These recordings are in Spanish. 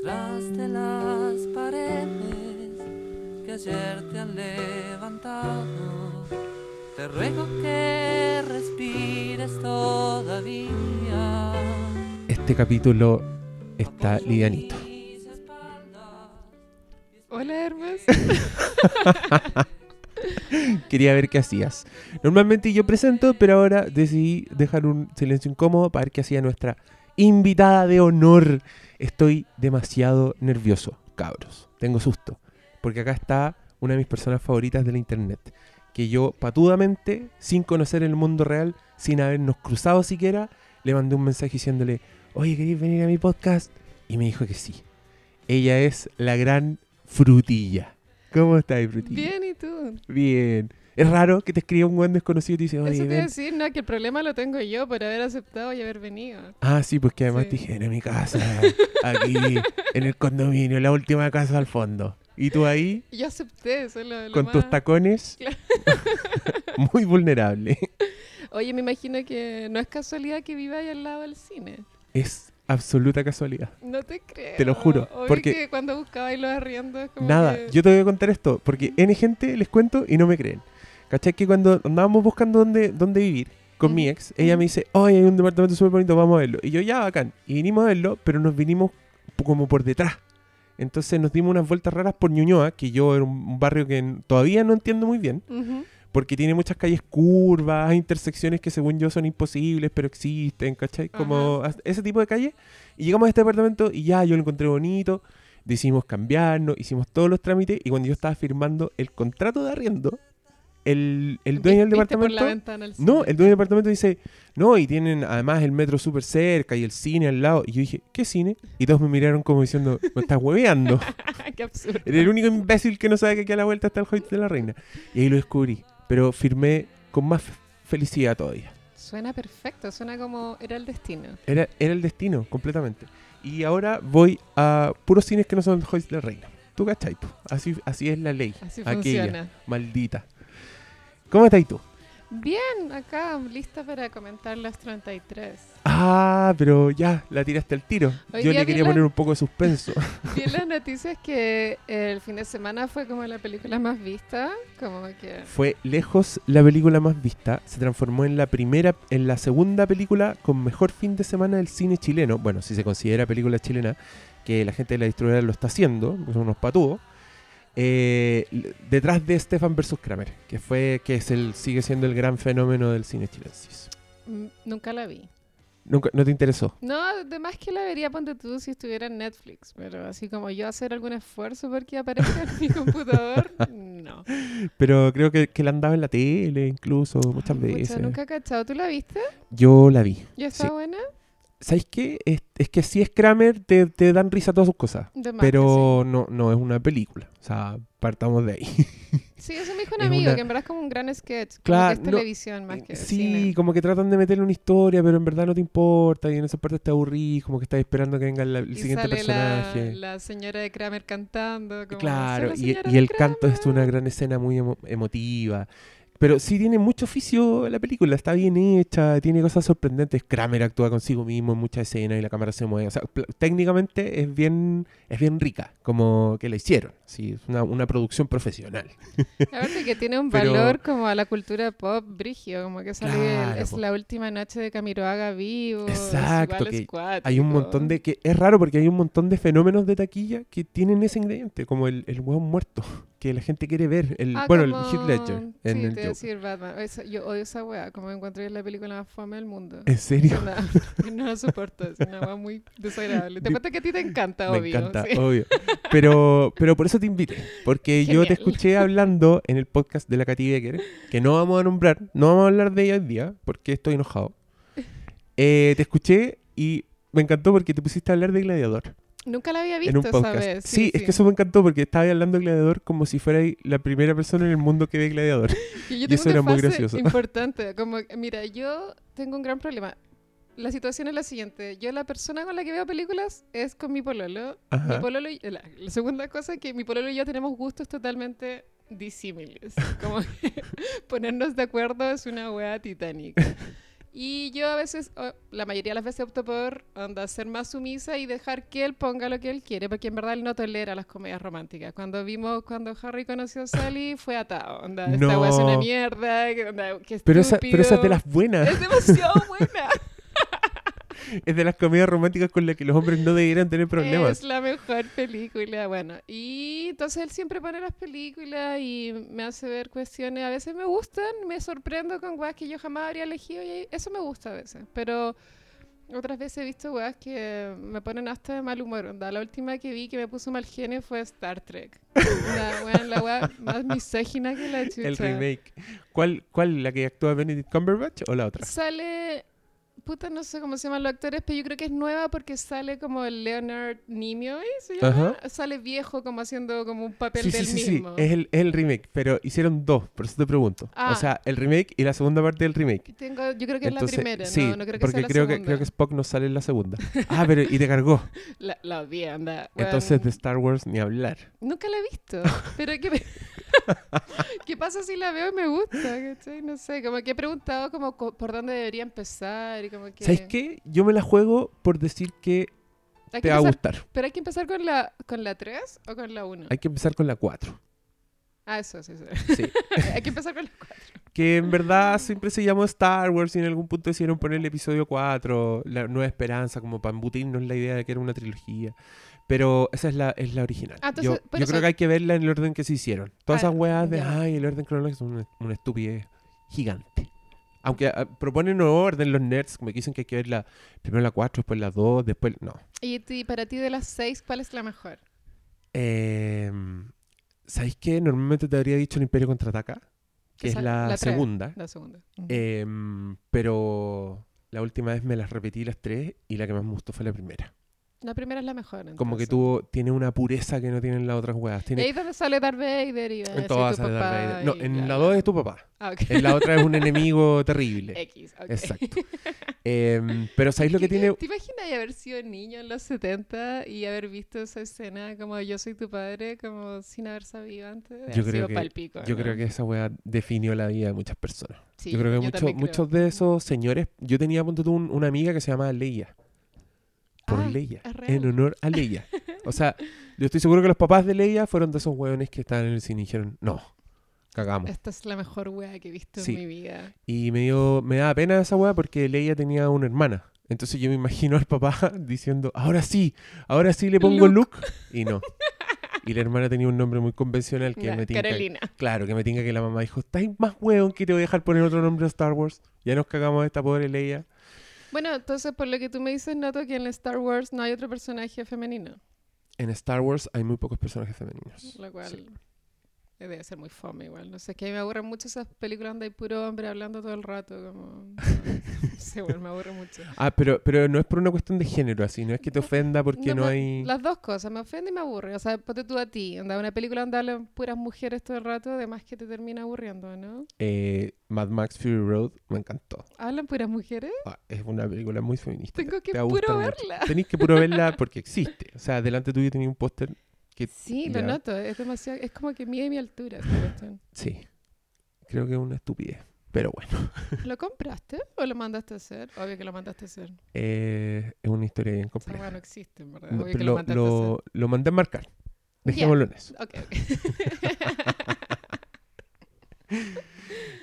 detrás de las paredes que ayer te han levantado. Te ruego que respires todavía. Este capítulo está livianito. Hola Hermes. Quería ver qué hacías. Normalmente yo presento, pero ahora decidí dejar un silencio incómodo para ver qué hacía nuestra invitada de honor. Estoy demasiado nervioso, cabros. Tengo susto. Porque acá está una de mis personas favoritas de la internet. Que yo patudamente, sin conocer el mundo real, sin habernos cruzado siquiera, le mandé un mensaje diciéndole, oye, ¿queréis venir a mi podcast? Y me dijo que sí. Ella es la gran frutilla. ¿Cómo estás, frutilla? Bien, ¿y tú? Bien. Es raro que te escriba un buen desconocido y te dice, Eso oye, te iba a decir, no, que el problema lo tengo yo por haber aceptado y haber venido. Ah, sí, pues que además Sí. te dije, en mi casa, aquí, en el condominio, la última casa al fondo. Y tú ahí, Yo acepté, eso es lo, lo con más- tus tacones, Claro. muy vulnerable. Oye, me imagino que no es casualidad que viva ahí al lado del cine. Es absoluta casualidad. No te creo. Te lo juro, Obvio porque- que cuando buscaba y los arriendos, como Nada, que- yo te voy a contar esto, porque N gente les cuento y no me creen. ¿Cachai? Que cuando andábamos buscando dónde, dónde vivir con mi ex, ella me dice, oye, hay un departamento súper bonito, vamos a verlo. Y yo, ya, bacán. Y vinimos a verlo, pero nos vinimos como por detrás. Entonces nos dimos unas vueltas raras por Ñuñoa, que yo era un barrio que todavía no entiendo muy bien, Ujú. porque tiene muchas calles curvas, intersecciones que según yo son imposibles, pero existen, ¿cachai? Como as- ese tipo de calles. Y llegamos a este departamento y ya yo lo encontré bonito, decidimos cambiarnos, hicimos todos los trámites y cuando yo estaba firmando el contrato de arriendo, el, el dueño del departamento... al No, el dueño del departamento dice, no, y tienen además el metro súper cerca y el cine al lado. Y yo dije, ¿qué cine? Y todos me miraron como diciendo, me estás hueveando. Qué absurdo. Era el único imbécil que no sabe que aquí a la vuelta está el Hoyt de la Reina. Y ahí lo descubrí. Pero firmé con más felicidad todavía. Suena perfecto, suena como era el destino. Era, era el destino, completamente. Y ahora voy a puros cines que no son el de la Reina. ¿Tú cachai? po? Así, así es la ley. Así Aquella, funciona. maldita. ¿Cómo estás tú? Bien, acá lista para comentar las 33. Ah, pero ya, la tiraste al tiro. Hoy Yo le quería la- poner un poco de suspenso. Vi en las noticias que el fin de semana fue como la película más vista, como que... Fue lejos la película más vista. Se transformó en la primera, en la segunda película con mejor fin de semana del cine chileno. Bueno, si se considera película chilena, que la gente de la distribuidora lo está haciendo, son unos patúos. Eh, detrás de Stefan vs. Kramer, que fue, que es el, sigue siendo el gran fenómeno del cine chilensis. mm, Nunca la vi. Nunca, ¿No te interesó? No, además que la vería, ponte tú, si estuviera en Netflix, pero así como yo hacer algún esfuerzo porque aparezca en mi computador, no. Pero creo que, que la andaba en la tele incluso muchas veces. nunca he cachado. ¿Tú la viste? Yo la vi. ¿Ya está Sí. buena? ¿Sabes qué? Es, es que si es Kramer, te, te dan risa todas sus cosas. Más Pero no, no es una película. O sea, partamos de ahí. sí. Sí, eso me dijo un es amigo, una- que en verdad es como un gran sketch. Como Claro, que es no, televisión más que sí, cine. como que tratan de meterle una historia, pero en verdad no te importa. Y en esa parte te aburrís, como que estás esperando que venga la- el Y siguiente sale personaje. La, la señora de Kramer cantando. Como, Claro, "Soy la y, y el canto es una Kramer". gran escena muy emo- emotiva. Pero sí tiene mucho oficio la película, está bien hecha, tiene cosas sorprendentes. Kramer actúa consigo mismo en muchas escenas y la cámara se mueve. O sea, técnicamente es bien, es bien rica, como que la hicieron. Sí, es una, una producción profesional. Aparte que tiene un Pero- valor como a la cultura pop brigio, como que sale Claro, es po. la última noche de Camiroaga vivo. Exacto, que cuático. Hay un montón de que es raro porque hay un montón de fenómenos de taquilla que tienen ese ingrediente, como el, el hueón muerto, que la gente quiere ver. El, Ah, bueno, como- el Heath Ledger en Sí, el te iba a decir Batman. Esa- yo odio esa wea, como encontré la película más fome del mundo. ¿En serio? No, no la soporto, es una wea muy desagradable. Te cuento que a ti te encanta, Me obvio. encanta, sí. obvio. Pero, pero por eso te invité. Porque yo te escuché hablando en el podcast de la Katy Becker, que no vamos a nombrar, no vamos a hablar de ella hoy día, porque estoy enojado. Eh, te escuché y me encantó porque te pusiste a hablar de Gladiador Nunca la había en visto un esa podcast. vez. Sí, es que eso me encantó porque estaba hablando de Gladiador como si fuera la primera persona en el mundo que ve Gladiador. Y yo Y eso una era muy gracioso. importante. Como, mira, yo tengo un gran problema. La situación es la siguiente. Yo la persona con la que veo películas es con mi pololo. Mi Ajá. pololo y- la, la segunda cosa es que mi pololo y yo tenemos gustos totalmente disímiles. Como que ponernos de acuerdo es una wea titánica. Y yo a veces, o la mayoría de las veces opto por onda, ser más sumisa y dejar que él ponga lo que él quiere, porque en verdad él no tolera las comedias románticas. Cuando vimos, cuando Harry conoció a Sally, fue atado. Onda, esta No. weá es una mierda, que onda, qué Pero esa, pero esa es de las buenas. Es demasiado buena. Es de las comedias románticas con las que los hombres no debieran tener problemas. Es la mejor película, bueno. Y entonces él siempre pone las películas y me hace ver cuestiones. A veces me gustan, me sorprendo con weas que yo jamás habría elegido y eso me gusta a veces. Pero otras veces he visto weas que me ponen hasta de mal humor. Onda, la última que vi que me puso mal genio fue Star Trek. La wea, la wea más misógina que la chucha. El remake. ¿Cuál, ¿Cuál? ¿La que actúa Benedict Cumberbatch o la otra? Sale. Puta, no sé cómo se llaman los actores, pero yo creo que es nueva porque sale como el Leonard Nimoy, ¿se llama? Sale viejo como haciendo como un papel Sí, sí, del sí, sí. mismo. Es el, es el remake, pero hicieron dos, por eso te pregunto. Ah. O sea, el remake y la segunda parte del remake. Tengo, yo creo que Entonces, es la primera, sí, no, no creo que porque sea la creo que segunda. creo que Spock no sale en la segunda. Ah, pero y te cargó. La, la vi, anda. weón. Entonces de Star Wars ni hablar. Nunca la he visto, pero ¿qué, ¿qué pasa si la veo y me gusta? ¿cachai? No sé, como que he preguntado como co- por dónde debería empezar y como que... ¿Sabes qué? Yo me la juego por decir que Hay te que va a gustar. ¿Pero hay que empezar con la, con la 3 o con la 1? Hay que empezar con la 4. Ah, eso, sí, sí. Sí. hay que empezar con la 4. que en verdad siempre se llamó Star Wars y en algún punto decidieron poner el episodio 4, la nueva esperanza, como para embutirnos la idea de que era una trilogía. Pero esa es la, es la original. Ah, entonces, yo creo que hay que verla en el orden que se hicieron. Todas Ah, esas weas de, ya. ay, el orden cronológico son una, una estupidez gigante. Aunque ah, proponen un orden los nerds, como que dicen que hay que ver la, primero la 4, después la 2, después... No. Y para ti de las 6, ¿cuál es la mejor? Eh, ¿Sabéis qué? Normalmente te habría dicho el Imperio Contraataca, que es la, la segunda. La segunda. Em, pero la última vez me las repetí las tres y la que más me gustó fue la primera. La primera es la mejor. Como que entonces. tuvo, tiene una pureza que no tienen las otras weas. Y Tiene, ahí es donde sale Darth Vader y en todas sale Darth Vader. No, y en la. 2 es tu papá. Ah. En la otra es un enemigo terrible. X, ok. Exacto. Em, pero ¿sabéis lo que tiene? ¿Te imaginas haber sido niño en los 70 y haber visto esa escena como yo soy tu padre, como sin haber sabido antes? Yo creo que- palpico, Yo ¿no? creo que esa wea definió la vida de muchas personas. Sí, yo creo que mucho- creo. muchos de esos señores... Yo tenía, ponte tú, un- una amiga que se llamaba Leia. Por Leia. En honor a Leia. O sea, yo estoy seguro que los papás de Leia fueron de esos hueones que estaban en el cine y dijeron, no, cagamos. Esta es la mejor wea que he visto Sí. en mi vida. Y me dio, me daba pena esa weá porque Leia tenía una hermana. Entonces yo me imagino al papá diciendo, ahora sí, ahora sí le pongo Luke. Y no. Y la hermana tenía un nombre muy convencional que Ya, me tinca. Carolina. Claro, que me tinca que la mamá dijo, estás más hueón que te voy a dejar poner otro nombre a Star Wars. Ya nos cagamos de esta pobre Leia. Bueno, entonces por lo que tú me dices, noto que en Star Wars no hay otro personaje femenino. En Star Wars hay muy pocos personajes femeninos. Lo cual Sí. Debe ser muy fome igual. No sé, es que a mí me aburren mucho esas películas donde hay puro hombre hablando todo el rato. Como... sí, bueno, me aburre mucho. Ah, pero, pero no es por una cuestión de género así, no es que te ofenda porque no, me- hay... Las dos cosas, me ofende y me aburre. O sea, ponte tú a ti. Anda, una película donde hablan puras mujeres todo el rato, además que te termina aburriendo, ¿no? Eh, Mad Max Fury Road me encantó. ¿Hablan puras mujeres? Ah, es una película muy feminista. Tengo que te puro verla. Tenéis que puro verla porque existe. O sea, delante tuyo tenía un póster que... Sí, lo ya, noto. Es demasiado, es como que mide mi altura. esta cuestión. Sí. Creo que es una estupidez. Pero bueno, ¿Lo compraste o lo mandaste a hacer? Obvio que lo mandaste a hacer. eh, es una historia bien compleja. weá no existe, en verdad. No, Obvio pero que lo mandé a marcar. Dejémoslo en eso. Ok, ok.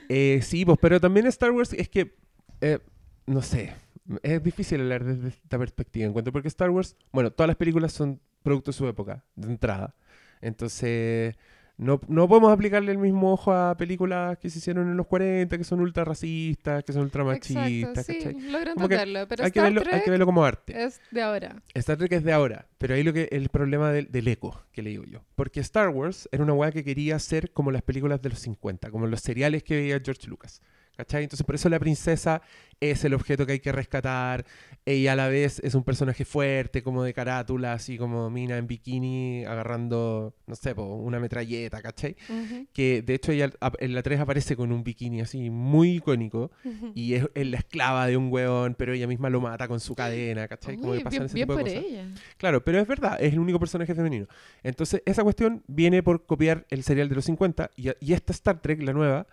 Eh, sí, pues, pero también Star Wars es que, eh, no sé, es difícil hablar desde esta perspectiva en cuanto porque Star Wars, bueno, todas las películas son producto de su época, de entrada. Entonces, no, no podemos aplicarle el mismo ojo a películas que se hicieron en los 40, que son ultra racistas, que son ultra machistas, Exacto, sí, que entenderlo. Pero Hay que, Star verlo, Trek hay que verlo como arte. es de ahora. Star Trek es de ahora, pero ahí lo que el problema del, del eco que le digo yo. Porque Star Wars era una weá que quería ser como las películas de los 50, como los seriales que veía George Lucas. ¿Cachai? Entonces por eso la princesa es el objeto que hay que rescatar. Ella a la vez es un personaje fuerte, como de carátula, así como mina en bikini, agarrando, no sé, po, una metralleta, ¿cachai? Ujú, Que de hecho ella en la 3 aparece con un bikini así muy icónico ujú. y es, es la esclava de un weón, pero ella misma lo mata con su cadena, ¿cachai? Como Uy, que pasan bien, ese bien tipo de por cosas. ella. Claro, pero es verdad, es el único personaje femenino. Entonces, esa cuestión viene por copiar el serial de los 50 y, y esta Star Trek, la nueva,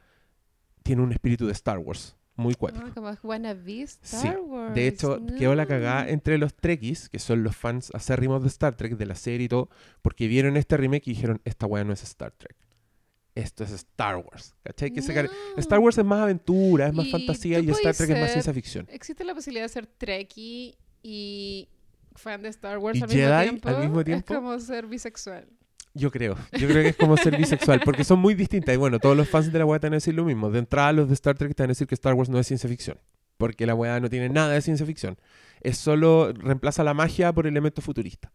tiene un espíritu de Star Wars. muy cuático. Ah, como wannabe Star Sí, Wars. De hecho, quedó la cagada no. entre los Trekkies, que son los fans acérrimos de Star Trek, de la serie y todo, porque vieron este remake y dijeron, esta weá no es Star Trek. Esto es Star Wars. ¿Cachai? Que se car- No. Star Wars es más aventura, es más Y fantasía y Star Trek es más ciencia ficción. Existe la posibilidad de ser Trekkie y fan de Star Wars ¿Y al, Jedi mismo al tiempo, mismo tiempo? Es como ser bisexual. Yo creo. Yo creo que es como ser bisexual, porque son muy distintas. Y bueno, todos los fans de la weá te van a decir lo mismo. De entrada, los de Star Trek te van decir que Star Wars no es ciencia ficción. Porque la weá no tiene nada de ciencia ficción. Es solo reemplaza la magia por elementos futuristas.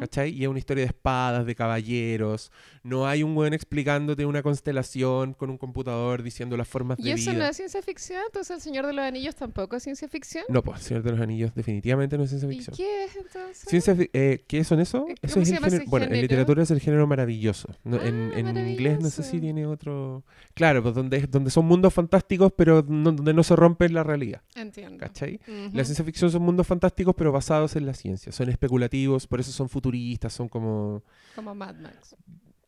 ¿Cachai? Y es una historia de espadas, de caballeros. No hay un weón explicándote una constelación con un computador diciendo las formas Y de eso vida. no es ciencia ficción, entonces El Señor de los Anillos tampoco es ciencia ficción. No, pues, Señor de los Anillos definitivamente no es ciencia ¿Y ficción. qué es entonces? Ciencia eh, ¿Qué son eso? ¿Cómo Eso se es el llama ese género. Bueno, en literatura es el género maravilloso. No, en Ah, en inglés no sé si maravilloso. tiene otro. Claro, pues donde, donde son mundos fantásticos, pero no- donde no se rompe la realidad. Entiendo. ¿Cachai? Ujú. La ciencia ficción son mundos fantásticos, pero basados en la ciencia. Son especulativos, por eso son futuristas, son como. Como Mad Max.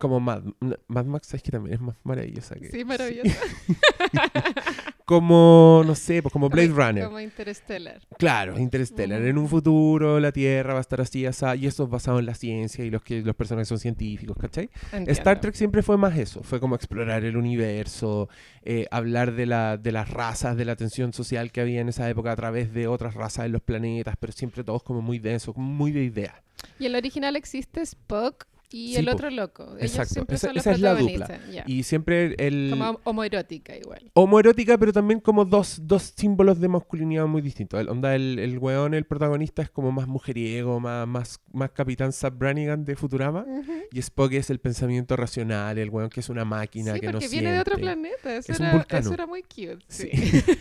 Como Mad, Mad Max, ¿sabes que también es más maravillosa que. Sí, maravilloso. Como, no sé, pues como Blade Runner. Como Interstellar. Claro, Interstellar. Ujú. En un futuro la Tierra va a estar así, así, y eso es basado en la ciencia y los que los personajes son científicos, ¿cachai? Entiendo. Star Trek siempre fue más eso, fue como explorar el universo, eh, hablar de, la, de las razas, de la tensión social que había en esa época a través de otras razas en los planetas, pero siempre todos como muy densos, muy de idea. Y el original existe Spock y Sí, el otro loco. Ellos Exacto. siempre Esa- son los esa es la dupla. ya. Y siempre el... Como homoerótica igual. homoerótica, pero también como dos, dos símbolos de masculinidad muy distintos. El, onda, el, el weón, el protagonista, es como más mujeriego, más, más, más capitán Zap Brannigan de Futurama. Y Spock es el pensamiento racional, el weón que es una máquina Sí, que no porque siente. viene de otro planeta. Eso, Es un era, vulcano. eso era muy cute. Sí. Sí.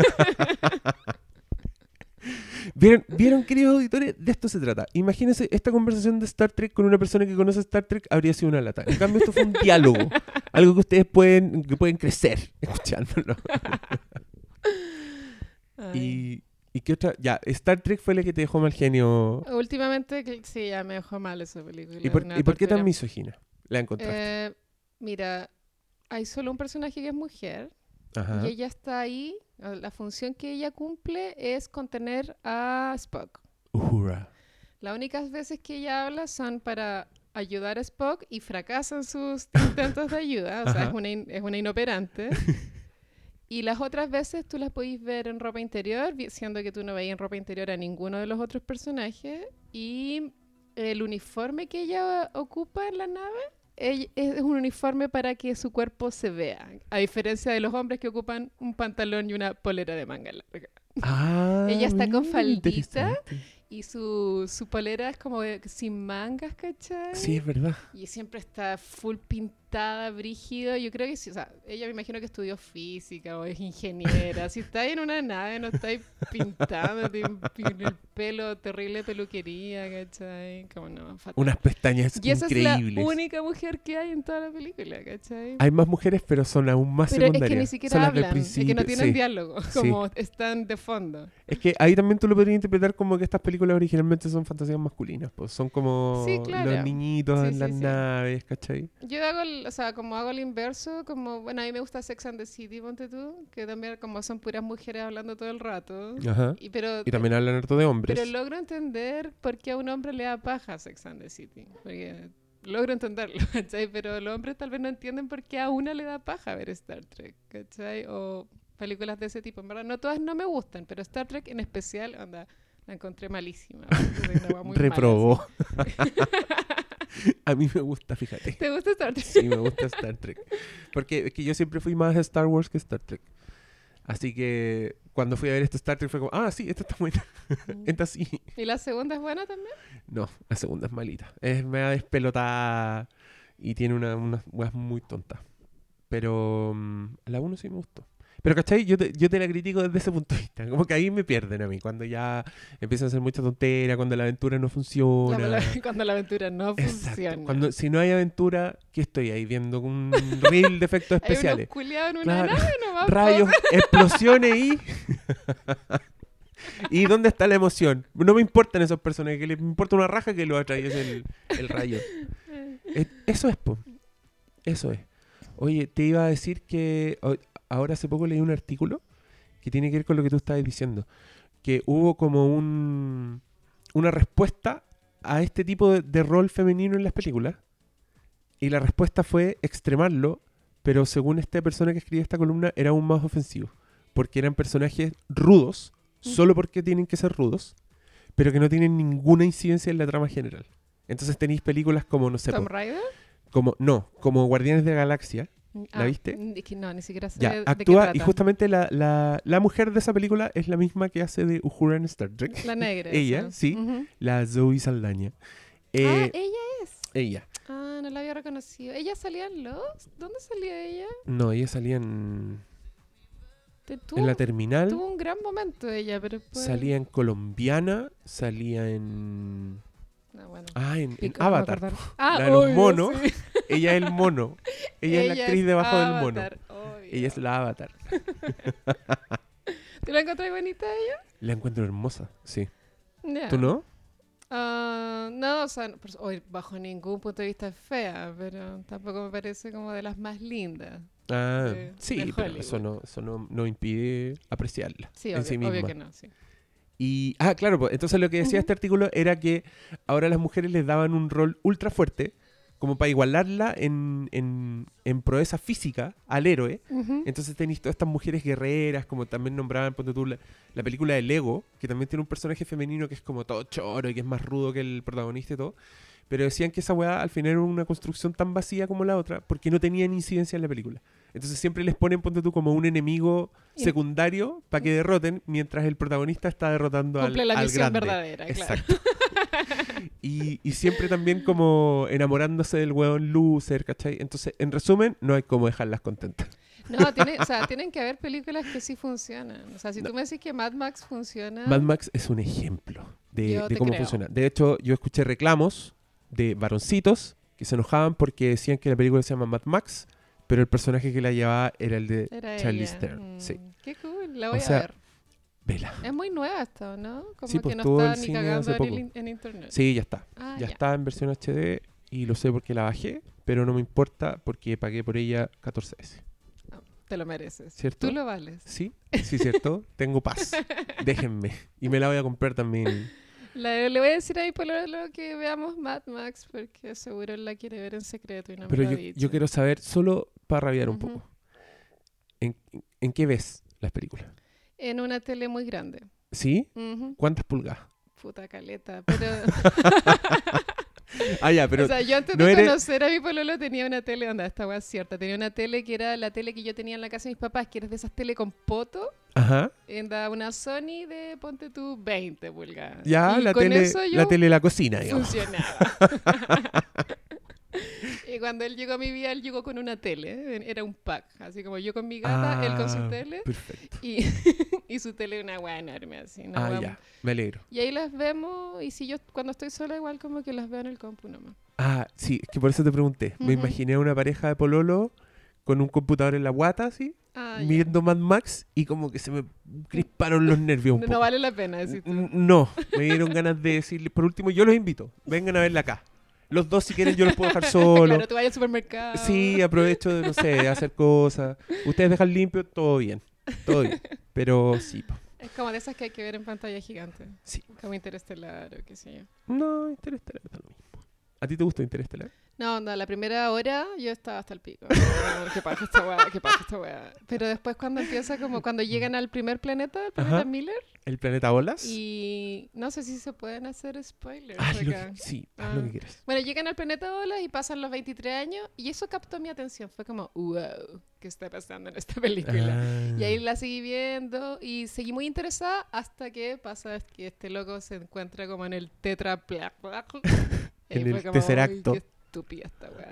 ¿Vieron, ¿Vieron, queridos auditores? De esto se trata. Imagínense, esta conversación de Star Trek con una persona que conoce Star Trek habría sido una lata. En cambio, esto fue un diálogo. Algo que ustedes pueden, que pueden crecer escuchándolo. Y, ¿Y qué otra? Ya, Star Trek fue la que te dejó mal genio. Últimamente, sí, ya me dejó mal esa película. ¿Y por, ¿y por qué tan misógina? La encontraste. Eh, mira, hay solo un personaje que es mujer Ajá. y ella está ahí. o La función que ella cumple es contener a Spock. Uhura. Las únicas veces que ella habla son para ayudar a Spock y fracasan sus intentos de ayuda. O sea, Ajá. es una, es una inoperante. Y las otras veces tú las podéis ver en ropa interior, siendo que tú no veías en ropa interior a ninguno de los otros personajes. Y el uniforme que ella ocupa en la nave es un uniforme para que su cuerpo se vea. A diferencia de los hombres que ocupan un pantalón y una polera de manga larga. Ah, Ella está con faldita. Y su, su polera es como de- sin mangas, ¿cachai? Sí, es verdad. Y siempre está full pintada, brígido. Yo creo que sí, o sea, ella me imagino que estudió física o es ingeniera. si estáis en una nave, no estáis pintando, el pelo, terrible peluquería, ¿cachai? Como no, fatal. Unas pestañas Y esa increíbles. es la única mujer que hay en toda la película, ¿cachai? Hay más mujeres, pero son aún más Pero es secundarias. que ni Son siquiera del hablan, es que no tienen sí. diálogo, Sí. como están de fondo. Es que ahí también tú lo podrías interpretar como que estas películas originalmente son fantasías masculinas, pues son como Sí, claro. los niñitos en las naves, ¿cachai? Yo hago, el- o sea, como hago el inverso, como, bueno, a mí me gusta Sex and the City, ponte tú, que también como son puras mujeres hablando todo el rato. Ajá. Y, pero, Y también hablan harto de hombres. pero logro entender por qué a un hombre le da paja Sex and the City. Porque logro entenderlo, ¿cachai? Pero los hombres tal vez no entienden por qué a una le da paja ver Star Trek, ¿cachai? O películas de ese tipo. En verdad, no todas no me gustan, pero Star Trek en especial, onda, la encontré malísima. Reprobó. A mí me gusta, fíjate. ¿Te gusta Star Trek? Sí, me gusta Star Trek. Porque es que yo siempre fui más de Star Wars que Star Trek. Así que cuando fui a ver este Star Trek fue como, ah, sí, esta está buena. esta sí. ¿Y la segunda es buena también? No, la segunda es malita. Es media despelotada y tiene una- unas weas muy tontas. Pero mm, la 1 sí me gustó. Pero, ¿cachai? Yo te, yo te la critico desde ese punto de vista. Como que ahí me pierden a mí. Cuando ya empiezan a hacer mucha tontera, cuando la aventura no funciona. la- cuando la aventura no Exacto. funciona. Cuando, si no hay aventura, ¿qué estoy ahí viendo? Un reel de efectos Hay unos especiales. culiados en una Claro. nave nomás. Rayos, explosiones y... ¿Y dónde está la emoción? No me importan esos personajes, que les importa una raja que lo atraviese el, el rayo. Eh, Eso es, po. Eso es. Oye, te iba a decir que ahora hace poco leí un artículo que tiene que ver con lo que tú estabas diciendo. Que hubo como un, una respuesta a este tipo de, de rol femenino en las películas. Y la respuesta fue extremarlo, pero según esta persona que escribió esta columna, era aún más ofensivo. Porque eran personajes rudos, solo porque tienen que ser rudos, pero que no tienen ninguna incidencia en la trama general. Entonces tenéis películas como, no sé, ¿Tom como, no, como Guardianes de la Galaxia, ¿La Ah, viste? ni- que No, ni siquiera sé Ya, de, de qué actúa y justamente la, la, la mujer de esa película es la misma que hace de Uhura en Star Trek. La negra. Ella, esa. sí. Ujú. La Zoe Saldaña. ah, Eh, ella es. ella. Ah, no la había reconocido. ¿Ella salía en Lost? ¿Dónde salía ella? No, ella salía en, Tuvo, en la terminal. tuvo un gran momento ella, pero después... Salía en Colombiana. Salía en. No, bueno. Ah, en, en Avatar. Ah, La de los obvio, monos. sí. Ella es el mono. Ella, es la actriz debajo del mono. Obvio. Ella es la Avatar. ¿Tú la encontrás bonita a ella? La encuentro hermosa, sí. Ya. ¿Tú no? Ah, no, o sea, bajo ningún punto de vista es fea, pero tampoco me parece como de las más lindas. Ah, de- sí, de pero eso, no, eso no, no impide apreciarla Sí, en obvio, sí obvio misma. que no, sí. Y, ah, claro, pues, entonces lo que decía este artículo era que ahora las mujeres les daban un rol ultra fuerte, como para igualarla en, en, en proeza física al héroe. Entonces tenéis todas estas mujeres guerreras, como también nombraban, ponte tú, la, la película de Lego, que también tiene un personaje femenino que es como todo choro y que es más rudo que el protagonista y todo. Pero decían que esa weá al final era una construcción tan vacía como la otra, porque no tenían incidencia en la película. Entonces siempre les ponen, ponte tú, como un enemigo secundario para que derroten, mientras el protagonista está derrotando al, Cumple la al misión grande. verdadera, claro. Exacto. y, y siempre también como enamorándose del weón loser, ¿cachai? Entonces, en resumen, no hay como dejarlas contentas. No, tiene, o sea, tienen que haber películas que sí funcionan. O sea, si No. tú me decís que Mad Max funciona... Mad Max es un ejemplo de, cómo creo. funciona. De hecho, yo escuché reclamos de varoncitos que se enojaban porque decían que la película se llama Mad Max, pero el personaje que la llevaba era el de Era ella. Theron. Mm, Sí. Qué cool, la O voy sea, a ver. Vela. Es muy nueva esta, ¿no? Como Sí, pues, que no está ni cagando en, internet. Sí, ya está. Ah, ya ya. está en versión HD y lo sé porque la bajé, pero no me importa porque pagué por ella 14 veces. Te lo mereces. ¿Cierto? Tú lo vales. Sí, sí, cierto. Tengo paz. Déjenme. Y me la voy a comprar también. La- le voy a decir a mi pololo que veamos Mad Max porque seguro la quiere ver en secreto y no Pero me lo yo, ha dicho. yo quiero saber, solo para rabiar un Ujú. poco, ¿en, ¿en qué ves las películas? En una tele muy grande. ¿Sí? Ujú. ¿Cuántas pulgadas? Puta caleta. Pero, Ah, ya, pero o sea, yo antes no de eres- conocer a mi pololo tenía una tele, onda, esta weá es cierta. Tenía una tele que era la tele que yo tenía en la casa de mis papás, que era de esas tele con poto. Ajá. Anda una Sony de, ponte tú, 20 pulgadas. Ya, Y la con tele, eso yo la tele de la cocina, digamos. funcionaba. y cuando él llegó a mi vida, él llegó con una tele. Era un pack. Así como yo con mi gata, él con su Ah, tele. Perfecto. Y, y su tele una weá enorme, así. una Ah, ya. Me alegro. Y ahí las vemos. Y si yo cuando estoy sola, igual como que las veo en el compu nomás. Ah, sí, es que por eso te pregunté. Me imaginé una pareja de pololo con un computador en la guata, así, Ah, viendo Mad Max y como que se me crisparon los nervios un no, poco. no vale la pena decir. No, me dieron ganas de decirle. Por último, yo los invito. Vengan a verla acá. Los dos, si quieren, yo los puedo dejar solo. Claro, tú vayas al supermercado. Sí, aprovecho de, no sé, hacer cosas. Ustedes dejan limpio, todo bien. Todo bien. Pero sí, po. Es como de esas que hay que ver en pantalla gigante. Sí. Como Interestelar o qué sé yo. No, Interestelar está lo mismo. ¿A ti te gusta Interestelar? No, no, la primera hora yo estaba hasta el pico. ¿Qué pasa esta weá? ¿Qué pasa esta weá? Pero después cuando empieza, como cuando llegan al primer planeta, el planeta Ajá. Miller, ¿El planeta Olas? y no sé si se pueden hacer spoilers. Haz lo acá. que, sí, haz lo Ah. que quieras. Bueno, llegan al planeta Olas y pasan los 23 años, y eso captó mi atención. Fue como, wow, ¿qué está pasando en esta película? Ah. Y ahí la seguí viendo y seguí muy interesada hasta que pasa que este loco se encuentra como en el tetra... Y En el como, Tesseracto. "Uy, Qué estúpida esta weá.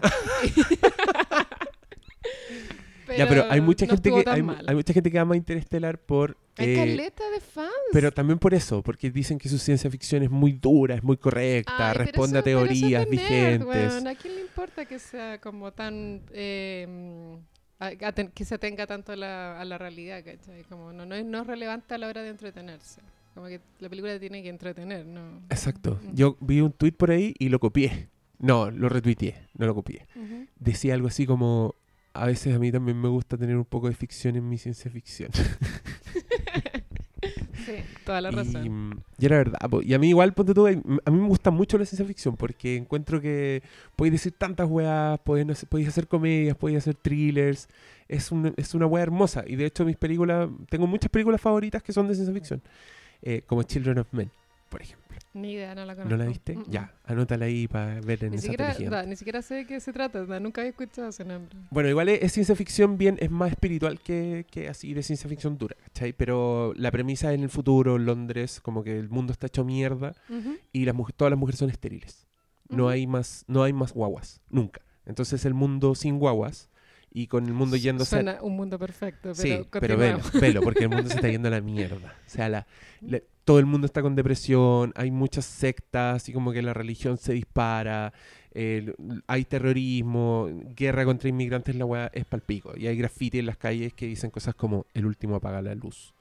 ya, pero hay mucha no gente que hay, hay mucha gente que ama Interestelar por Hay eh, caleta de fans. pero también por eso, porque dicen que su ciencia ficción es muy dura, es muy correcta, Ay, responde a eso- es teorías nerd, vigentes. ¿A quién le importa que sea como tan... eh, a- a ten- que se tenga tanto a la, a la realidad, ¿cachai? Como no, no, es, no es relevante a la hora de entretenerse. Como que la película tiene que entretener, ¿no? Exacto. Mm. Yo vi un tweet por ahí y lo copié. No, lo retuiteé, no lo copié. Decía algo así como, a veces a mí también me gusta tener un poco de ficción en mi ciencia ficción. Sí, toda la razón. mm, y era verdad. po. Y a mí igual, ponte tú, a mí me gusta mucho la ciencia ficción porque encuentro que podéis decir tantas weas, podéis, no sé, podéis hacer comedias, podéis hacer thrillers. Es, un, es una wea hermosa. Y de hecho mis películas, tengo muchas películas favoritas que son de ciencia ficción. Eh, como Children of Men, por ejemplo. Ni idea, no la conozco. ¿No la viste? Ya, anótala ahí para ver en Ni esa siquiera, da, ni siquiera sé de qué se trata, da, nunca había escuchado ese nombre. Bueno, igual es, es ciencia ficción bien, es más espiritual que, que así de ciencia ficción dura, ¿cachai? Pero la premisa es en el futuro, Londres, como que el mundo está hecho mierda y las todas las mujeres son estériles. No hay más, no hay más guaguas, nunca. Entonces el mundo sin guaguas y con el mundo yéndose a- Suena un mundo perfecto, pero Sí, pero velo, velo, porque el mundo se está yendo a la mierda. O sea, la, la- todo el mundo está con depresión, hay muchas sectas y como que la religión se dispara, hay terrorismo, guerra contra inmigrantes, la weá es palpico. Y hay graffiti en las calles que dicen cosas como el último apaga la luz.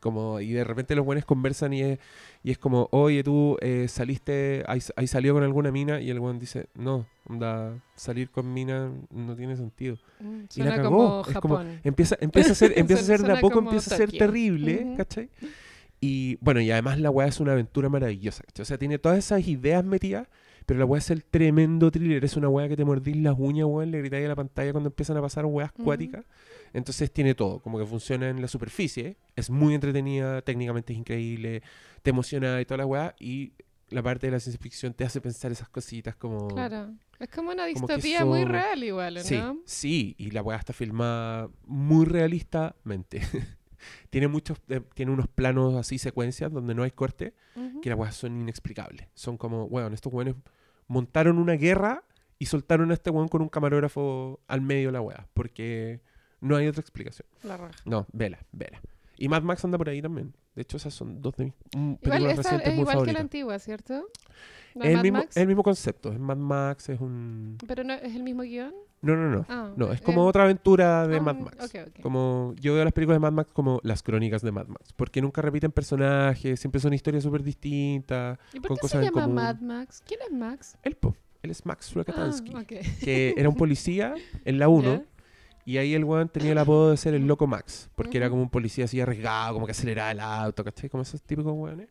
Como, y de repente los buenos conversan y es, y es como, oye, tú eh, saliste, hay, salido con alguna mina y el buen dice, no, onda, salir con mina no tiene sentido. Mm, Y la cagó. como Es como-. Empieza, empieza a ser, empieza a ser de a poco, empieza a ser Tokio. terrible, Ujú. ¿cachai? Y bueno, y además la weá es una aventura maravillosa, ¿cachai? O sea, tiene todas esas ideas metidas, pero la weá es el tremendo thriller. Es una weá que te mordís las uñas, weón, le gritáis a la pantalla cuando empiezan a pasar weas Ujú. cuáticas. Entonces tiene todo, como que funciona en la superficie, es muy entretenida, técnicamente es increíble, te emociona y toda la weá, y la parte de la ciencia ficción te hace pensar esas cositas como... Claro. Es como una como distopía muy real igual, ¿no? Sí, sí, y la weá está filmada muy realistamente. tiene muchos, eh, tiene unos planos así, secuencias, donde no hay corte, que las weas son inexplicables. Son como, weón, estos weones montaron una guerra y soltaron a este weón con un camarógrafo al medio de la weá, porque no hay otra explicación. La raja. No, vela, vela. Y Mad Max anda por ahí también. De hecho, esas son dos de mis mm, Igual películas esta recientes es muy igual que la antigua, ¿cierto? ¿No Es mismo, el mismo concepto. Es Mad Max, es un... Pero no es el mismo guion. No, no, no. Ah, No, es eh, como otra aventura de ah, Mad Max. ok, ok. Como yo veo las películas de Mad Max como las crónicas de Mad Max, porque nunca repiten personajes, siempre son historias súper distintas. ¿Y por con qué cosas se en llama común. Mad Max? ¿Quién es Max? Él, po, él es Max Ah, Rokatansky, ok. que era un policía en la 1 Ya. y ahí el weón tenía el apodo de ser el loco Max, porque era Ujú. como un policía así arriesgado, como que aceleraba el auto, ¿cachai? Como esos típicos weones.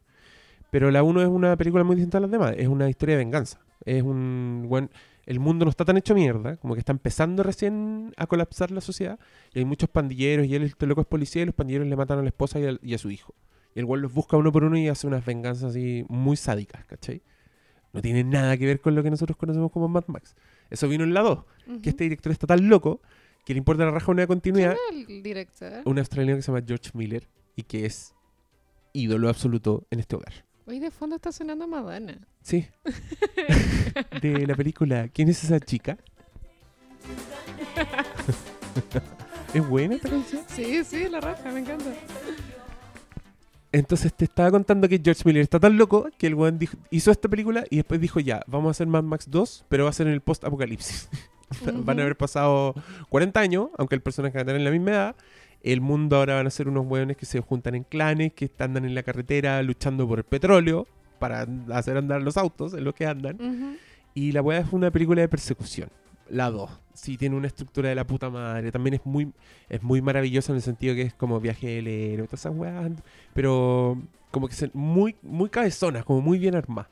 Pero la 1 es una película muy distinta a las demás, es una historia de venganza. Es un weón, el mundo no está tan hecho mierda, como que está empezando recién a colapsar la sociedad, y hay muchos pandilleros, y él, este loco es policía, y los pandilleros le matan a la esposa y, al- y a su hijo. Y el weón los busca uno por uno y hace unas venganzas así muy sádicas, ¿cachai? No tiene nada que ver con lo que nosotros conocemos como Mad Max. Eso vino en la 2, Ujú. que este director está tan loco que le importa la raja una continuidad. ¿Quién es el director? Un australiano que se llama George Miller y que es ídolo absoluto en este hogar. Hoy de fondo está sonando Madonna. Sí. de la película ¿Quién es esa chica? ¿Es buena esta canción? Sí, sí, la raja, me encanta. Entonces te estaba contando que George Miller está tan loco que el weón hizo esta película y después dijo ya, vamos a hacer Mad Max 2, pero va a ser en el post-apocalipsis. Van a haber pasado 40 años, aunque el personaje va a tener la misma edad. El mundo ahora van a ser unos weones que se juntan en clanes, que andan en la carretera luchando por el petróleo para hacer andar los autos, en lo que andan. Y la weá es una película de persecución. La 2. Sí, tiene una estructura de la puta madre. También es muy, es muy maravillosa en el sentido que es como viaje del héroe, todas esas weas. Pero como que es muy, muy cabezona, como muy bien armada.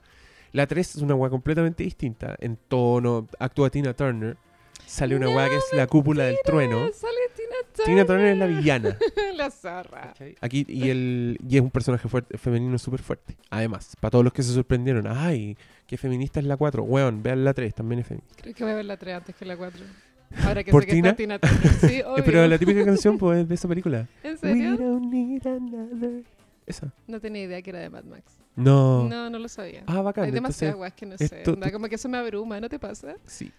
La 3 es una weá completamente distinta. En tono, actúa Tina Turner. Sale una No, weá que es la cúpula del trueno. Sale Tina Turner. Tina Turner es la villana. la zorra. Aquí, y, el, y es un personaje fuerte, femenino súper fuerte. Además, para todos los que se sorprendieron, ay, qué feminista es la 4. Weón, vean la 3, también es feminista. Creo que voy a ver la 3 antes que la 4. Ahora que ¿Por sé que Tina? está Tina Turner. Sí, obvio. Pero la típica canción pues es de esa película. ¿En We serio? don't need another. Esa. No tenía idea que era de Mad Max. No. No, no lo sabía. Ah, bacán. Hay demasiadas entonces, guas que no esto- sé. Onda, como que eso me abruma, ¿no te pasa? sí.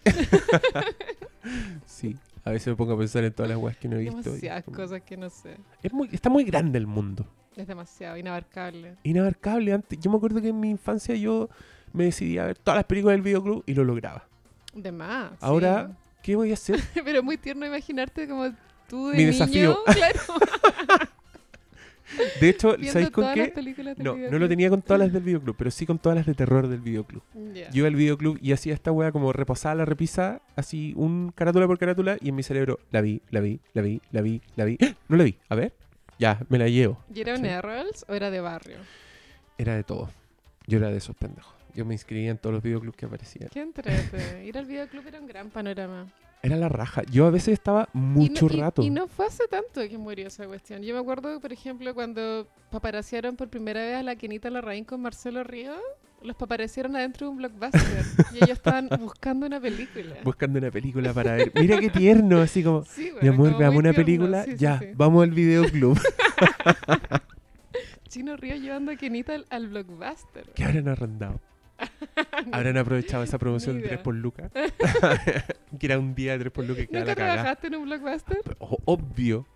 sí. A veces me pongo a pensar en todas las weas que no he visto. Demasiadas cosas que no sé. Es muy, está muy grande el mundo. Es demasiado inabarcable. Inabarcable. Antes, yo me acuerdo que en mi infancia yo me decidí a ver todas las películas del videoclub y lo lograba. De más. sí. Ahora, ¿qué voy a hacer? Pero es muy tierno imaginarte como tú de Mi niño. desafío. Claro. De hecho, ¿sabéis con qué? No, no lo tenía con todas las del videoclub, pero sí con todas las de terror del videoclub. Ya. Yo iba al videoclub y hacía esta wea como repasaba la repisa, así un carátula por carátula, y en mi cerebro la vi, la vi, la vi, la vi, la vi. ¡Ah! No la vi, a ver. Ya, me la llevo. ¿Y era un Sí. Errols o era de barrio? Era de todo. Yo era de esos pendejos. Yo me inscribía en todos los videoclubs que aparecían. Qué entrete. Ir al videoclub era un gran panorama. Era la raja. Yo a veces estaba mucho y no, y- rato. Y, no fue hace tanto que murió esa cuestión. Yo me acuerdo, por ejemplo, cuando paparaciaron por primera vez a la Kenita Larraín con Marcelo Río, los paparecieron adentro de un blockbuster. y ellos estaban buscando una película. Buscando una película para ver. Mira qué tierno, así como. Sí, Mi bueno, amor, como veamos una tierno. película. Sí, ya, sí. vamos al videoclub. Chino Río llevando a Kenita al, al blockbuster. ¿Qué habrán arrendado? ¿Habrán aprovechado esa promoción de 3 idea. por lucas? que era un día de 3 por lucas quedaba ¿Nunca trabajaste en un blockbuster? O- Obvio.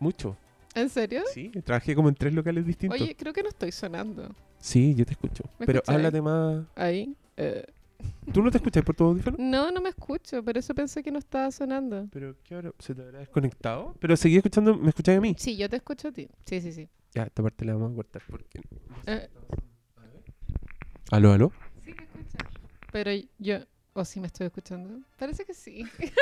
Mucho. ¿En serio? Sí, trabajé como en tres locales distintos. Oye, creo que no estoy sonando. Sí, yo te escucho. ¿Me Pero háblate más. Ahí. Eh, ¿Tú no te escuchas por tu audífono? No, no me escucho, por eso pensé que no estaba sonando. Pero, ¿qué hora? ¿Se te habrá desconectado? Pero seguí escuchando, ¿me escucháis a mí? Sí, yo te escucho a ti. Sí, sí, sí. Ya, esta parte la vamos a cortar porque... Eh, ¿Aló, aló? Pero yo... ¿O sí me estoy escuchando? Parece que sí.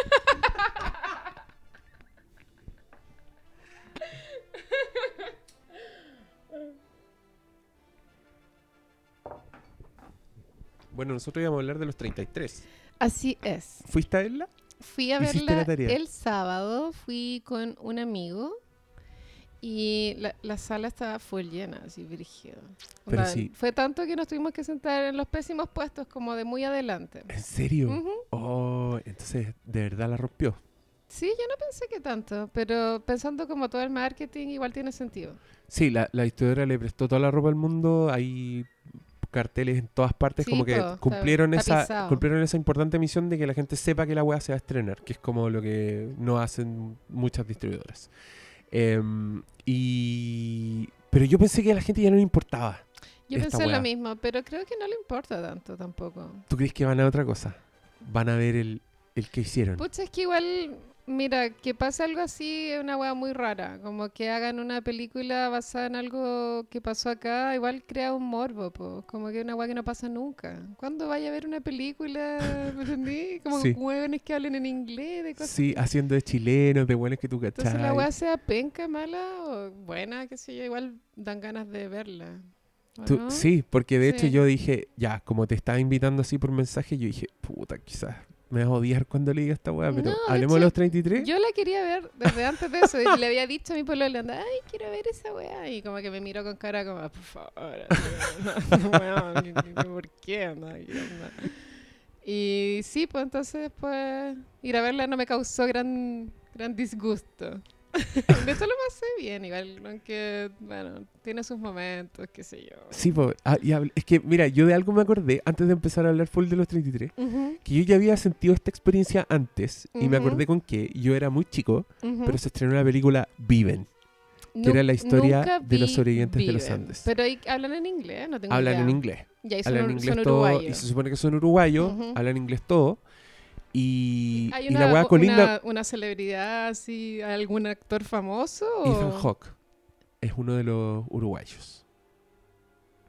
Bueno, nosotros íbamos a hablar de los 33. Así es. ¿Fuiste a verla? Fui a verla la tarea. el sábado, fui con un amigo y la, la sala estaba full llena, así brígido. Pero sí. Fue tanto que nos tuvimos que sentar en los pésimos puestos, como de muy adelante. ¿En serio? Ujú. Oh, entonces de verdad la rompió. Sí, yo no pensé que tanto, pero pensando como todo el marketing, igual tiene sentido. Sí, la, la distribuidora le prestó toda la ropa al mundo. Hay carteles en todas partes. Sí, como que po, está cumplieron esa cumplieron esa importante misión de que la gente sepa que la weá se va a estrenar. Que es como lo que no hacen muchas distribuidoras. Em, y... Pero yo pensé que a la gente ya no le importaba. Yo Esta pensé lo mismo, pero creo que no le importa tanto tampoco. ¿Tú crees que van a otra cosa? Van a ver el, el que hicieron. Pucha, es que igual, mira, que pase algo así es una weá muy rara. Como que hagan una película basada en algo que pasó acá, igual crea un morbo, po. Como que es una weá que no pasa nunca. ¿Cuándo vaya a ver una película, ¿me entendí? Como Sí. hueones que hablen en inglés, de cosas Sí, haciendo de chilenos, de buenos que tú Entonces cachai. la weá sea penca, mala o buena, qué sé yo, igual dan ganas de verla. ¿o Tú- no? Sí, porque de hecho yo dije, ya, como te estaba invitando así por mensaje, yo dije, puta, quizás me vas a odiar cuando le diga esta weá, pero No, hablemos de hecho, los 33. Yo la quería ver desde antes de eso y le había dicho a mi pueblo, anda, ay, quiero ver esa weá. Y como que me miró con cara como, "Ah, por favor, no, no, weón, ¿qué- qué- ¿por qué? onda?". Y sí, pues entonces después ir a verla no me causó gran, gran disgusto. De hecho lo pasé bien, igual, aunque, bueno, tiene sus momentos, qué sé yo. Sí, po, ah, y habl- es que, mira, yo de algo me acordé antes de empezar a hablar full de los 33, Ujú, que yo ya había sentido esta experiencia antes, y me Ujú. acordé con que yo era muy chico, ujú. pero se estrenó la película Viven. Nu- era la historia nunca de los vi sobrevivientes de los Viven. Andes. Pero ahí hablan en inglés, no tengo Hablan idea. en inglés. Y son, Hablan en ur- inglés son todo, y uruguayos. se supone que son uruguayos, Ujú. hablan inglés todo, y, ¿Hay y una, la weá colinda... una, una celebridad así, algún actor famoso? Ethan Hawke es uno de los uruguayos.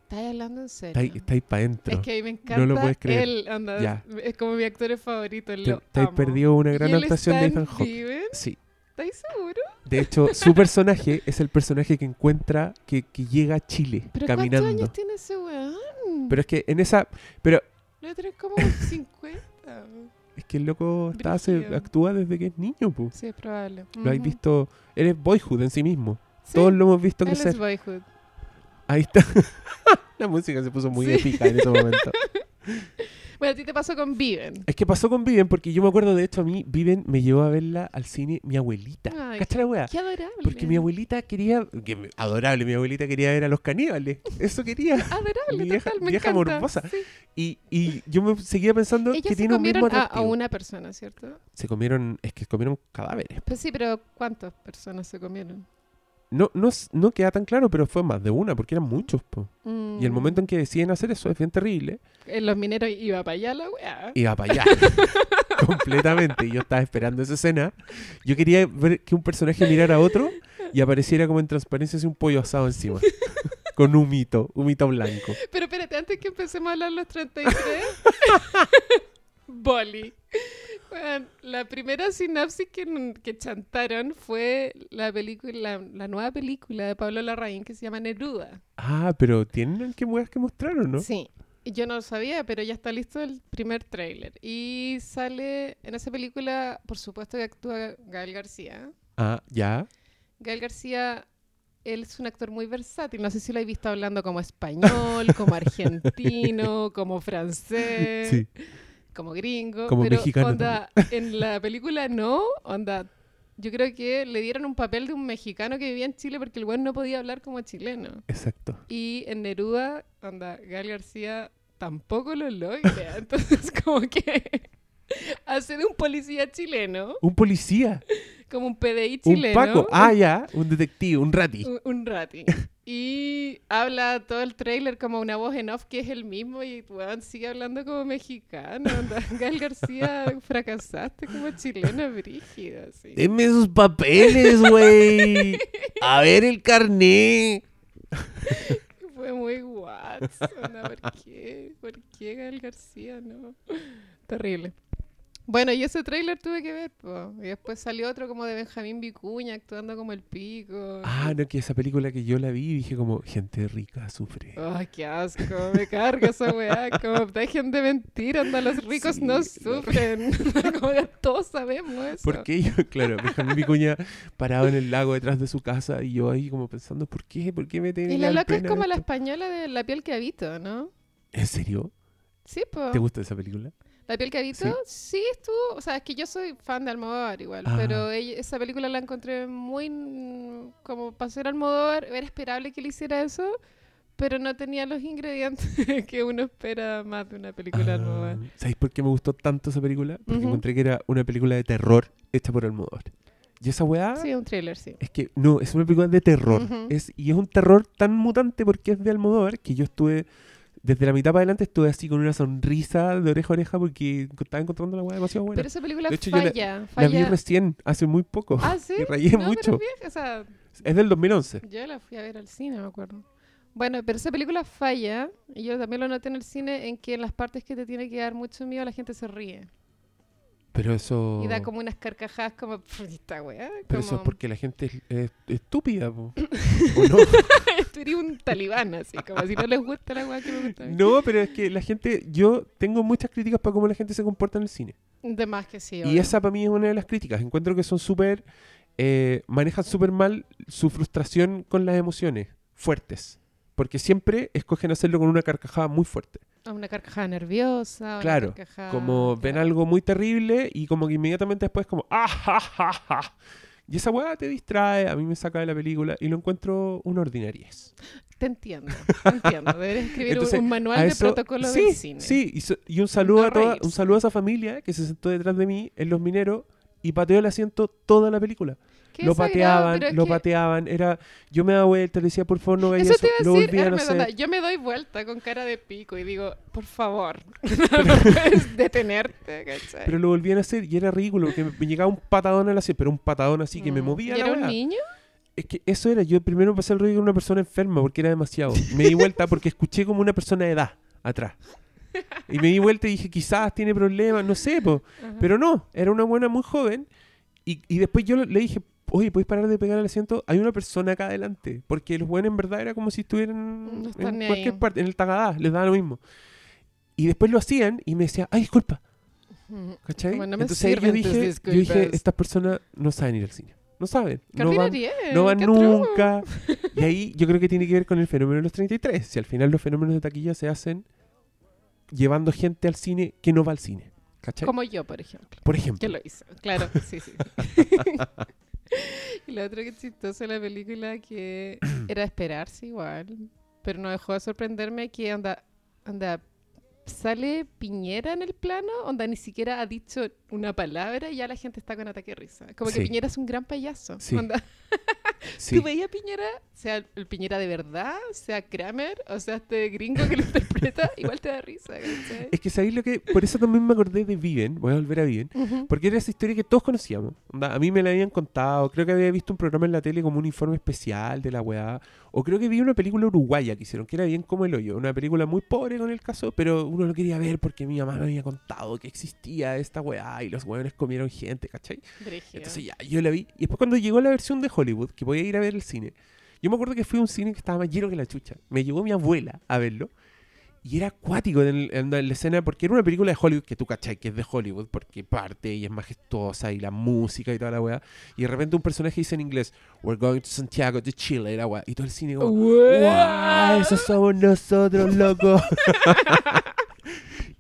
¿Estás hablando en serio? Está está ahí para adentro. Es que a mí me encanta No lo puedes creer. él, anda, Ya. es como mi actor favorito, Te, lo te has perdido una gran ¿Y actuación de Ethan Hawke. Sí. ¿Estáis seguro? De hecho, su personaje es el personaje que encuentra, que, que llega a Chile ¿Pero caminando. cuántos años tiene ese weón? Pero es que en esa. Pero Debe tener como 50. Es que el loco está, se, actúa desde que es niño. Sí, es probable. Lo habéis Ujú. visto. Él es boyhood en sí mismo. Sí, Todos lo hemos visto él crecer. es Boyhood. Ahí está. La música se puso muy Sí. épica en ese momento. Bueno, a ti te pasó con Viven. Es que pasó con Viven, porque yo me acuerdo, de hecho, a mí Viven me llevó a verla al cine mi abuelita. Ay, ¿Cachai la wea? Qué adorable. Porque mi abuelita quería, que adorable, mi abuelita quería ver a los caníbales. Eso quería. Adorable, Mi vieja- total, me vieja encanta. morbosa. Sí. Y, y yo me seguía pensando Ellos que se tiene un mismo comieron a, a una persona, ¿cierto? Se comieron, es que comieron cadáveres. Pues sí, pero ¿cuántas personas se comieron? No, no, no queda tan claro, pero fue más de una, porque eran muchos. po. Y el Mm. momento en que deciden hacer eso es bien terrible. En los mineros iba para allá la weá. Iba para allá. completamente. Y yo estaba esperando esa escena. Yo quería ver que un personaje mirara a otro y apareciera como en transparencia así un pollo asado encima. Con humito, humito blanco. Pero espérate, antes que empecemos a hablar los 33. Boli. Bueno, la primera sinapsis que, que chantaron fue la película, la, nueva película de Pablo Larraín que se llama Neruda. Ah, pero tienen que que mostraron, ¿no? Sí. Yo no lo sabía, pero ya está listo el primer tráiler. Y sale en esa película, por supuesto que actúa Gael García. Ah, ¿ya? Gael García, él es un actor muy versátil. No sé si lo habéis visto hablando como español, como argentino, como francés. Sí como gringo. Como pero mexicano. Onda, en la película no, onda. Yo creo que le dieron un papel de un mexicano que vivía en Chile porque el buen no podía hablar como chileno. Exacto. Y en Neruda, onda, Gal García tampoco lo logra. Entonces, como que hace de un policía chileno. ¿Un policía? Como un PDI chileno. Un Paco. Ah, ya. Un detective, un rati. Un, un rati. Y habla todo el trailer como una voz en off que es el mismo y weón, sigue hablando como mexicano. Gal García, fracasaste como chilena brígida. Así. Deme sus papeles, güey. A ver el carné. Fue muy guapo. ¿Por qué? ¿Por qué Gal García? No. Terrible. Bueno, y ese tráiler tuve que ver, po. y después salió otro como de Benjamín Vicuña actuando como el pico. Ah, no, que esa película que yo la vi dije como, gente rica sufre. Ay, qué asco, me carga esa weá, como dejen de mentir, anda, los ricos no sufren, como todos sabemos eso. ¿Por qué yo, claro, Benjamín Vicuña parado en el lago detrás de su casa y yo ahí como pensando, ¿por qué? ¿Por qué me tienen Y la loca es como la española de La piel que habito, ¿no? ¿En serio? Sí, pues. ¿Te gusta esa película? La piel que habito, sí. estuvo, o sea, es que yo soy fan de Almodóvar igual, ah. pero esa película la encontré muy, como para ser Almodóvar, era esperable que él hiciera eso, pero no tenía los ingredientes que uno espera más de una película de Almodóvar. Ah, ¿Sabéis por qué me gustó tanto esa película? Porque encontré que era una película de terror hecha por Almodóvar. Y esa weá. Sí, un thriller, sí. Es que no, es una película de terror. es, y es un terror tan mutante porque es de Almodóvar que yo estuve desde la mitad para adelante estuve así con una sonrisa de oreja a oreja porque estaba encontrando la weá demasiado buena. Pero esa película de hecho, falla, la, vi recién, hace muy poco. Ah, sí. Y rayé mucho. es del 2011. Yo la fui a ver al cine, me acuerdo. Bueno, pero esa película falla, y yo también lo noté en el cine, en que en las partes que te tiene que dar mucho miedo la gente se ríe. Pero eso... Y da como unas carcajadas como... Esta weá, Pero eso es porque la gente es, estúpida, ¿o no? Tú eres un talibán, así, como si no les gusta la weá que me gusta. No, pero es que la gente... Yo tengo muchas críticas para cómo la gente se comporta en el cine. De más que sí. Y esa para mí es una de las críticas. Encuentro que son súper... Eh, manejan súper mal su frustración con las emociones fuertes. Porque siempre escogen hacerlo con una carcajada muy fuerte. Una carcajada nerviosa. Claro, como ven algo muy terrible y como que inmediatamente después como ¡ah, Y esa weá te distrae, a mí me saca de la película y lo encuentro una ordinariez. Te entiendo, te entiendo. Deberías escribir un, manual de protocolo sí, del cine. Sí, y, y un, saludo a toda, un saludo a esa familia que se sentó detrás de mí en Los Mineros y pateó el asiento toda la película lo pateaban, lo pateaban. Era, yo me daba vuelta, le decía, por favor, no vayas eso. Lo volvían a Yo me doy vuelta con cara de pico y digo, por favor, no puedes detenerte. Pero lo volvían a hacer y era ridículo, porque me, llegaba un patadón a la pero un patadón así que me mm. movía. ¿Y era un niño? Es que eso era, yo primero pasé el ruido con una persona enferma porque era demasiado. Me di vuelta porque escuché como una persona de edad atrás. Y me di vuelta y dije, quizás tiene problemas, no sé, pero no, era una buena muy joven. Y, y después yo le dije, oye, ¿puedes parar de pegar el asiento? Hay una persona acá adelante. Porque los buenos en verdad era como si estuvieran en cualquier parte, en el tagadá, les daba lo mismo. Y después lo hacían y me decía, ay, disculpa. ¿Cachai? Entonces ahí yo dije, yo dije, estas personas no saben ir al cine. No saben. No van, no van nunca. y ahí yo creo que tiene que ver con el fenómeno de los 33. Si al final los fenómenos de taquilla se hacen llevando gente al cine que no va al cine. ¿Cachai? Como yo, por ejemplo. Por ejemplo. Que lo hizo. Claro, sí, sí. y lo otro que chistoso de la película que era esperarse igual, pero no dejó de sorprenderme que anda, anda sale Piñera en el plano, onda ni siquiera ha dicho una palabra y ya la gente está con ataque de risa. Como que Piñera es un gran payaso. Onda. Tú veías a Piñera, sea el Piñera de verdad, sea Kramer, o sea este gringo que lo interpreta, igual te da risa. Es que sabéis lo que. Por eso también me acordé de Viven, voy a volver a Viven, porque era esa historia que todos conocíamos. a mí me la habían contado, creo que había visto un programa en la tele como un informe especial de la weá, O creo que vi una película uruguaya que hicieron, que era bien como el hoyo. Una película muy pobre con el caso, pero uno lo quería ver porque mi mamá me había contado que existía esta weá y los weones comieron gente, ¿cachai? Entonces ya, yo la vi. Y después cuando llegó la versión de Hollywood, que podía ir a ver el cine, yo me acuerdo que fui a un cine que estaba más lleno que la chucha. Me llevó mi abuela a verlo. Y era acuático en, el- en la escena, porque era una película de Hollywood, que tú cachai que es de Hollywood, porque parte y es majestuosa y la música y toda la weá. Y de repente un personaje dice en inglés, We're going to Santiago de Chile, la weá. Y todo el cine como, ¡Wow! Esos somos nosotros, loco.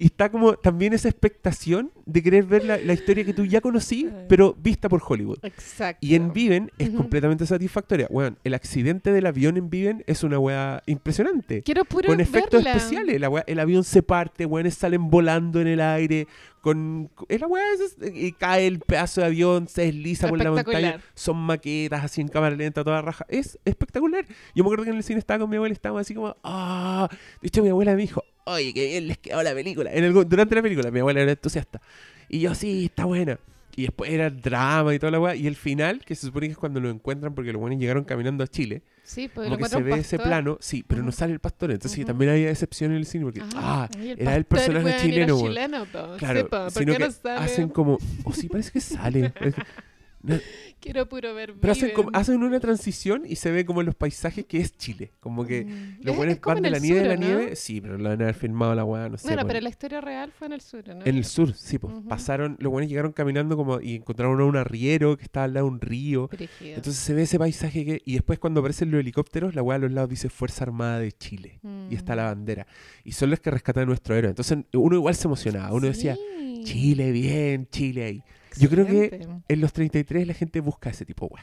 y está como también esa expectación de querer ver la, la historia que tú ya conocí, pero vista por Hollywood. Exacto. Y en Viven es completamente satisfactoria. Weón, el accidente del avión en Viven es una weá impresionante. Quiero puro Con efectos verla. especiales. La weá- el avión se parte, weones salen volando en el aire. Con, con- la weá es- y cae el pedazo de avión, se desliza por la montaña. Son maquetas así en cámara lenta, toda raja. Es espectacular. Yo me acuerdo que en el cine estaba con mi abuela y estábamos así como, ah. De hecho, mi abuela me dijo, oye, qué bien les quedó la película. En el- durante la película, mi abuela era entusiasta. Y yo, sí, está buena. Y después era el drama y toda la weá. Y el final, que se supone que es cuando lo encuentran, porque los buenos llegaron caminando a Chile. Sí, pues Como lo que se ve un ese pastor. plano, sí, pero no Ujú. sale el pastor. Entonces sí, Ujú. también había decepción en el cine, porque, ah, ay, era el pastor, personaje chileno, era chileno, po. claro, Sepa, ¿por sino que no hacen como, o sí, parece que sale. Quiero puro ver pero hacen, como, hacen una transición y se ve como en los paisajes que es Chile. Como que Mm. los buenos en de la nieve de sur, la ¿o no? nieve. Sí, pero lo van a haber filmado la weá, no sé. Bueno, pero la historia real fue en el sur, ¿no? En el sur, sí, pues. Pasaron, los buenos llegaron caminando como y encontraron a un arriero que estaba al lado de un río. Brígido. Entonces se ve ese paisaje que. Y después cuando aparecen los helicópteros, la weá a los lados dice Fuerza Armada de Chile. Y está la Mm. bandera. Y son los que rescatan a nuestro héroe. Entonces uno igual se emocionaba. Uno decía. Chile, bien, Chile ahí. Yo creo que-. En los 33 la gente busca ese tipo de.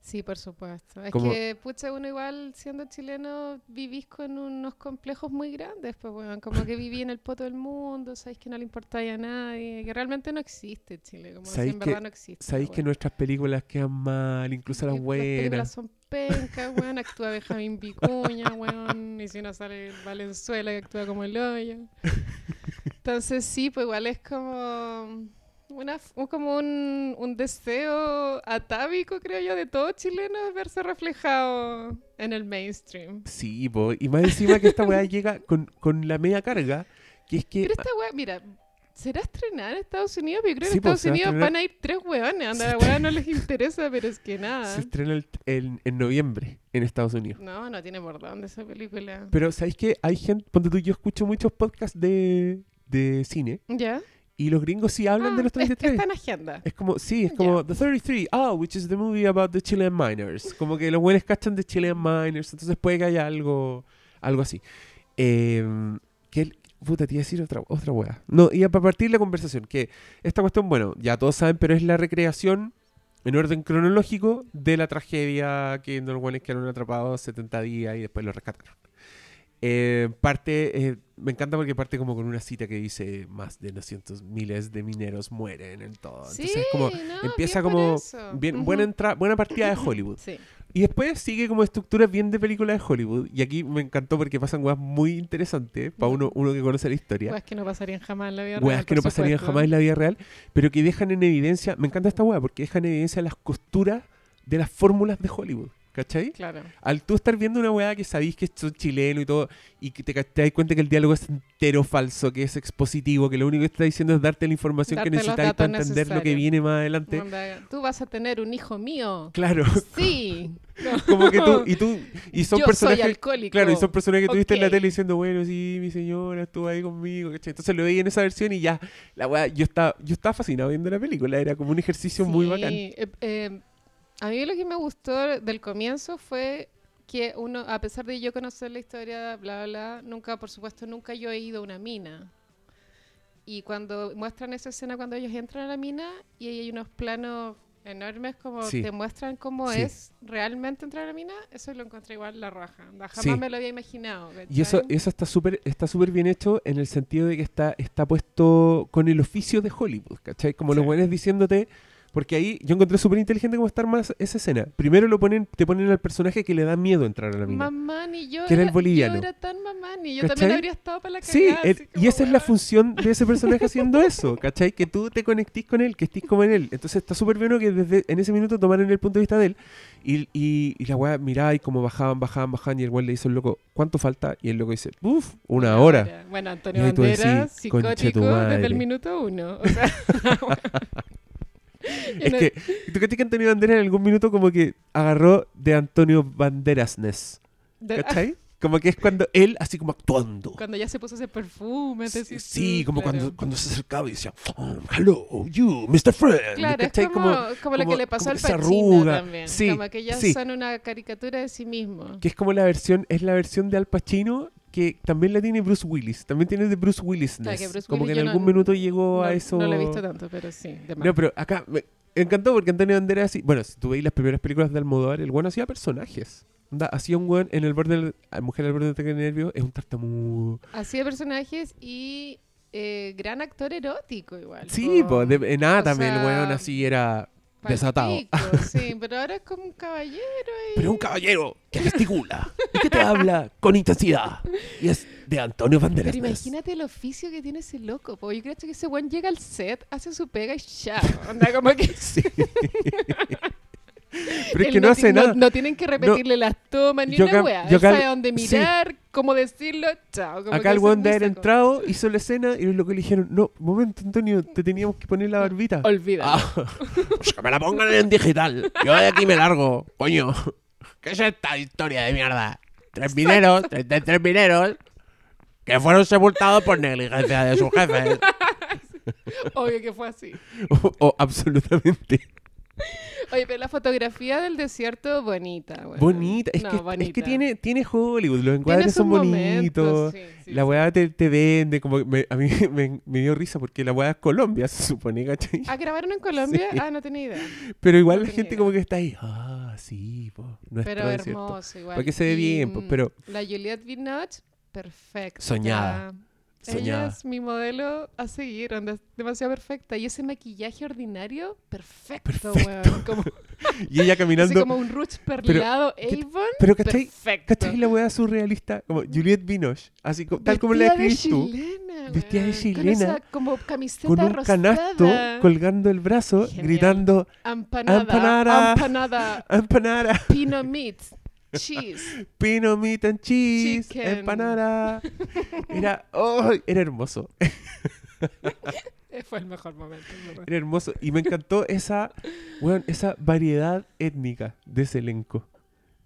Sí, por supuesto. Es que, pucha, uno igual siendo chileno vivís con unos complejos muy grandes, pues, weón. Como que viví en el poto del mundo, sabéis que no le importáis a nadie, que realmente no existe Chile, como si en que- verdad no existe. Sabéis que nuestras películas quedan mal, incluso las Y películas buenas. son pencas, weón. Actúa Benjamín Vicuña, weón. Y si no sale Valenzuela, que actúa como el hoyo. Entonces, sí, pues igual es como. Una, como un, un deseo atávico, creo yo, de todo chileno es verse reflejado en el mainstream. Sí, po. y más encima que esta weá llega con, con la media carga, que es que... Pero esta weá, mira, ¿será estrenada en Estados Unidos? Pero yo creo que en Estados Unidos estrenar- van a ir tres weones. Anda, la weá no les interesa, pero es que nada. Se estrena el- en, en noviembre en Estados Unidos. No, no tiene por dónde esa película. Pero ¿sabéis que hay gente, ponte tú, yo escucho muchos podcasts de, de cine ¿Ya? Y los gringos sí hablan de Ah, los es- 33. Está en agenda. Es como, sí, es como The 33, oh, which is the movie about the Chilean miners. Como que los buenos cachan de Chilean miners, entonces puede que haya algo, algo así. Eh, que el- puta, te iba a decir otra, otra wea. No, y para partir la conversación, que esta cuestión, bueno, ya todos saben, pero es la recreación en orden cronológico de la tragedia que los buenos quedaron atrapados 70 días y después los rescataron. Eh, parte, eh, me encanta porque parte como con una cita que dice más de 200 miles de mineros mueren en todo. Entonces es como, no, empieza bien como bien, buena, entra- buena partida de Hollywood. Sí. Y después sigue como estructuras bien de película de Hollywood. Y aquí me encantó porque pasan weas muy interesantes para uno, uno que conoce la historia. Weas que no pasarían jamás en la vida Weas real, que no por pasarían supuesto. jamás en la vida real, pero que dejan en evidencia, me encanta esta wea porque dejan en evidencia las costuras de las fórmulas de Hollywood. ¿Cachai? Claro. Al tú estar viendo una weá que sabéis que son chileno y todo, y que te, te das cuenta que el diálogo es entero falso, que es expositivo, que lo único que está diciendo es darte la información Darte que necesitáis para entender lo que viene más adelante. Tú vas a tener un hijo mío. Claro, Sí. como que tú, y tú, y son Yo personajes. soy alcohólico. Claro, y son personajes que tuviste en la tele diciendo, bueno, sí, mi señora estuvo ahí conmigo, ¿cachai? Entonces lo veía en esa versión y ya, la weá, yo estaba, yo estaba fascinado viendo la película, era como un ejercicio muy bacán. eh, eh, a mí lo que me gustó del comienzo fue que uno, a pesar de yo conocer la historia, bla, bla, bla, nunca, por supuesto, nunca yo he ido a una mina. Y cuando muestran esa escena cuando ellos entran a la mina y ahí hay unos planos enormes como Sí. te muestran cómo Sí. es realmente entrar a la mina, eso lo encontré igual la raja. Jamás Sí. me lo había imaginado. Y eso, eso está súper está súper bien hecho en el sentido de que está, está puesto con el oficio de Hollywood, ¿cachai? Como los buenos diciéndote, Porque ahí yo encontré súper inteligente cómo estar más esa escena. Primero lo ponen, te ponen al personaje que le da miedo entrar a la mina. Mamá, ni yo. Que era el era- boliviano. Yo era tan mamá, ni yo ¿Cachai? también habría estado para la cagada. Sí, como, y esa es la función de ese personaje haciendo eso, ¿cachai? Que tú te conectís con él, que estés como en él. Entonces está súper bueno que desde en ese minuto tomaron el punto de vista de él y, y, y la weá miraba y como bajaban, bajaban, bajaban y el weón le dice al loco, ¿cuánto falta? Y el loco dice, uff, una hora. Bueno, Antonio Banderas, "Conche tu psicótico desde madre". el minuto uno. O sea, Es que, ¿tú crees que Antonio Banderas en algún minuto como que agarró de Antonio Banderasness? de- ¿Cachai? Como que es cuando él, así como actuando. cuando ya se puso ese perfume. Sí, sí, tú, como claro. cuando, cuando se acercaba y decía, oh, hello, you, Mr. Friend. Claro, es ¿cachai? como, como lo como- que le pasó como al Pacino también. Sí, como que ya sí. son una caricatura de sí mismo. Que es como la versión, es la versión de Al Pacino que también la tiene Bruce Willis. También tiene de Bruce Willis. Claro, Bruce como Willis que en algún no- minuto llegó a no, eso. No lo he visto tanto, pero sí. de. No, pero acá me encantó porque Antonio Banderas, así- bueno, si tú veis las primeras películas de Almodóvar, el bueno hacía personajes. Hacía un weón en el borde del, a mujer al borde del ataque de nervios, es un tartamudo. Hacía personajes y eh, gran actor erótico igual. Sí, po. pues, de, en nada también el weón así era desatado. palpico, sí, pero ahora es como un caballero. Y... Pero un caballero que gesticula y que te habla con intensidad. Y es de Antonio Banderas. Pero imagínate el oficio que tiene ese loco, po. Yo creo que ese buen llega al set, hace su pega y ya. Onda como que Sí. Pero es que no, ti- hace nada. No, tienen que repetirle las tomas ni yo una wea. yo sabe dónde sí. mirar, cómo decirlo, chao. como Acá el weón de haber entrado, hizo la escena y lo que le dijeron, no, momento Antonio, te teníamos que poner la barbita. Olvídalo. Ah, pues que me la pongan en digital. Yo de aquí me largo, coño. ¿Qué es esta historia de mierda? Tres mineros, tres, tres- tres mineros, que fueron sepultados por negligencia de sus jefes. Obvio que fue así. o, o absolutamente. Oye, pero la fotografía del desierto, bonita. weón. Bonita. Es, No, que, es que bonita. tiene, tiene Hollywood, los encuadres son bonitos. sí, sí, la sí. weá te, te vende, como que me- a mí me, me dio risa porque la weá es Colombia, se supone, ¿cachai? ¿Ah, grabaron en Colombia? Sí. Ah, no tenía idea. Pero igual no la gente idea. como que está ahí, ah, sí, Pero hermoso igual. Porque se ve Y, bien, pues, mm, pero- La Juliette Binoche, perfecta. Soñada. Ella Soñada. es mi modelo a seguir, onda, es demasiado perfecta. Y ese maquillaje ordinario, perfecto, Perfecto. weón. Como, Y ella así caminando. como un ruch perlado Avon, Pero ¿cachai? perfecto. ¿Cachai la weá surrealista? Como Juliette Binoche, así como, tal como la Vestida de escribís tú. chilena, Vestida de chilena, Con esa como camiseta Con un rosada. canasto colgando el brazo, Genial. gritando Empanada. Empanada. Empanada. empanada, Pinot meat. Cheese. pino, meat and cheese, Chicken. empanada. Era, oh, era hermoso, Fue el mejor momento. era hermoso. Y me encantó esa, weón, esa variedad étnica de ese elenco.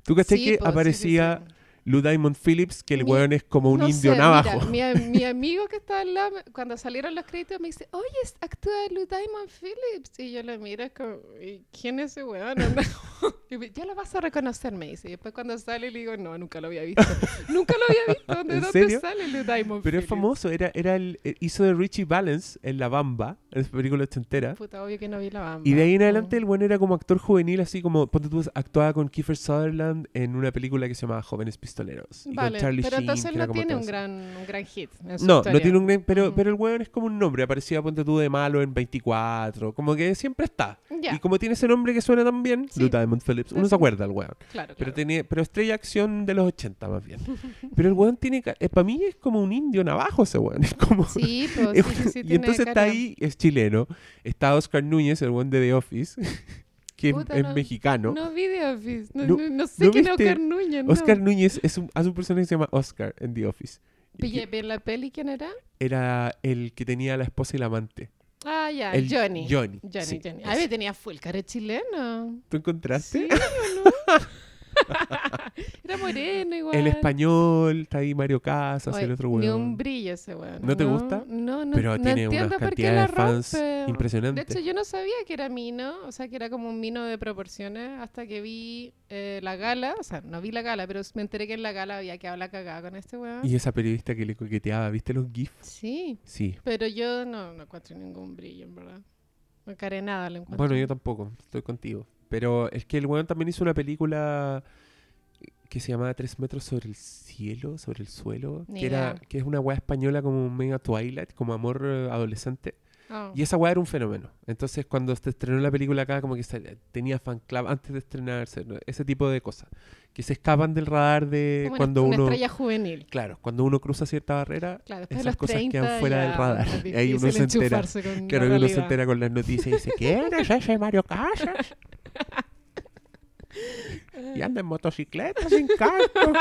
¿Tú cachai Sí, que po, sí, aparecía sí. Lou Diamond Phillips, que el Mi- weón es como un No indio sé, navajo? mira, mi, mi amigo que estaba al lado, cuando salieron los créditos, me dice, oye, es- actúa Lou Diamond Phillips. Y yo lo miro, es como, "¿Y ¿quién es ese weón? Y me- ya lo vas a reconocer, me dice. Y después cuando sale, le digo, no, nunca lo había visto. nunca lo había visto. ¿De ¿En dónde serio? sale Lou Diamond Pero es Phillips? famoso, era, era el, eh, hizo de Richie Valens en La Bamba, en su película ochentera. Puta, obvio que no vi la bamba. Y de ahí en adelante el bueno era como actor juvenil, así como, ponte tú, actuaba con Kiefer Sutherland en una película que se llamaba Jóvenes Pistoleros. Y Vale, con Charlie pero Sheen, entonces no tiene un gran, un gran hit. en No, no historia. tiene un gran, pero, pero el weón es como un nombre, aparecía, ponte tú, de malo en 24, como que siempre está. Ya, Y como tiene ese nombre que suena tan bien, Sí. Lou Diamond Phillips, uno Eso. se acuerda del weón. claro, Pero, claro. tenía, pero estrella acción de los 80 más bien. Pero el weón tiene, para mí es como un indio navajo ese weón, es como... Sí, pues, Es sí, sí, sí, y entonces está cara- ahí, es chileno. Está Oscar Núñez, el buen de The Office, que es- Puta, es, no- mexicano. No vi The Office. No, No- no- sé ¿no quién es? Oscar Núñez. Oscar Núñez es un, hace un personaje que se llama Oscar en The Office. Y que la peli, ¿quién era? Era el que tenía la esposa y la amante. Ah, ya, El Johnny. Johnny, Johnny, sí, Johnny. A ver, tenía full cara chileno. ¿Tú encontraste? ¿Sí no? Era moreno igual. El español, está ahí Mario Casas, Oye, el otro Ni weón. un brillo ese weón. ¿No te gusta? No, no, Pero no tiene entiendo unas por qué la cantidades de hecho, yo no sabía que era mino, o sea, que era como un mino de proporciones, hasta que vi eh, la gala, o sea, no vi la gala, pero me enteré que en la gala había quedado la cagada con este weón. Y esa periodista que le coqueteaba, ¿viste los GIFs? Sí, Sí. pero yo no, no encuentro ningún brillo, en verdad. No care nada le encuentro. Bueno, yo tampoco, estoy contigo. Pero es que el weón también hizo una película que se llamaba Tres metros sobre el cielo, sobre el suelo, Ni que, era, idea. que es una weá española como mega Twilight, como amor eh, adolescente. Oh. Y esa weá era un fenómeno. Entonces, cuando se estrenó la película acá, como que se- tenía fan club antes de estrenarse, ¿no? ese tipo de cosas. Que se escapan del radar de Como una- cuando una uno. estrella juvenil. Claro, cuando uno cruza cierta barrera, Claro, después de esas los cosas 30 quedan fuera del radar. es Y ahí uno difícil se entera. enchufarse con Claro, y uno se realidad. entera con las noticias y dice: ¿Quién es ese Mario Casas? Y anda en motocicleta sin casco.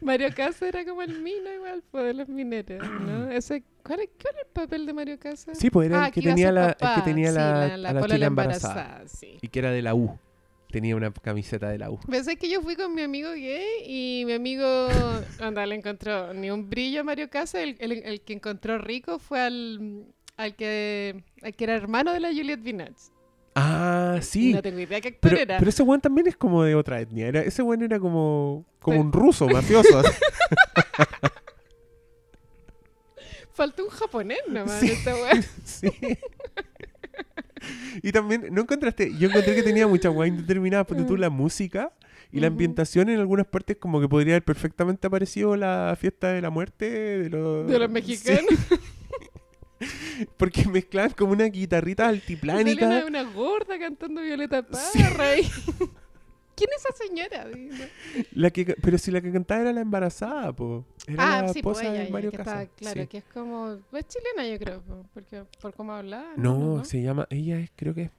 Mario Casas era como el mino igual, pues, de los mineros, ¿no? Ese, ¿cuál, es, cuál es el papel de Mario Casas? Sí, pues era el que iba a tenía la, el que tenía sí, la, la, la la embarazada. sí. Y que era de la U. Tenía una camiseta de la U. Pensé que yo fui con mi amigo gay y mi amigo, anda, le encontró ni un brillo a Mario Casas. El, el- el que encontró rico fue al, al, que, al que era hermano de la Juliette Binoche. Ah, sí. No tengo idea qué actor Pero, era. pero ese weón también es como de otra etnia. Era, ese weón era como, como un ruso, mafioso. Faltó un japonés nomás Sí. esta wea. sí. Y también, ¿no encontraste? Yo encontré que tenía mucha weá indeterminada. Porque tú, la música y la ambientación en algunas partes, como que podría haber perfectamente aparecido la fiesta de la muerte de los, De los Sí. porque mezclaban como una guitarrita Sale altiplánica. una, una gorda cantando Violeta Sí. Parra. y- ¿Quién es esa señora? La que, pero si la que cantaba era la embarazada, po. Era Ah, la sí, pues esposa ella, de Mario Casas. claro, sí. que es como, es chilena yo creo, po, porque por cómo hablaba. No, se llama, ella es, creo que es.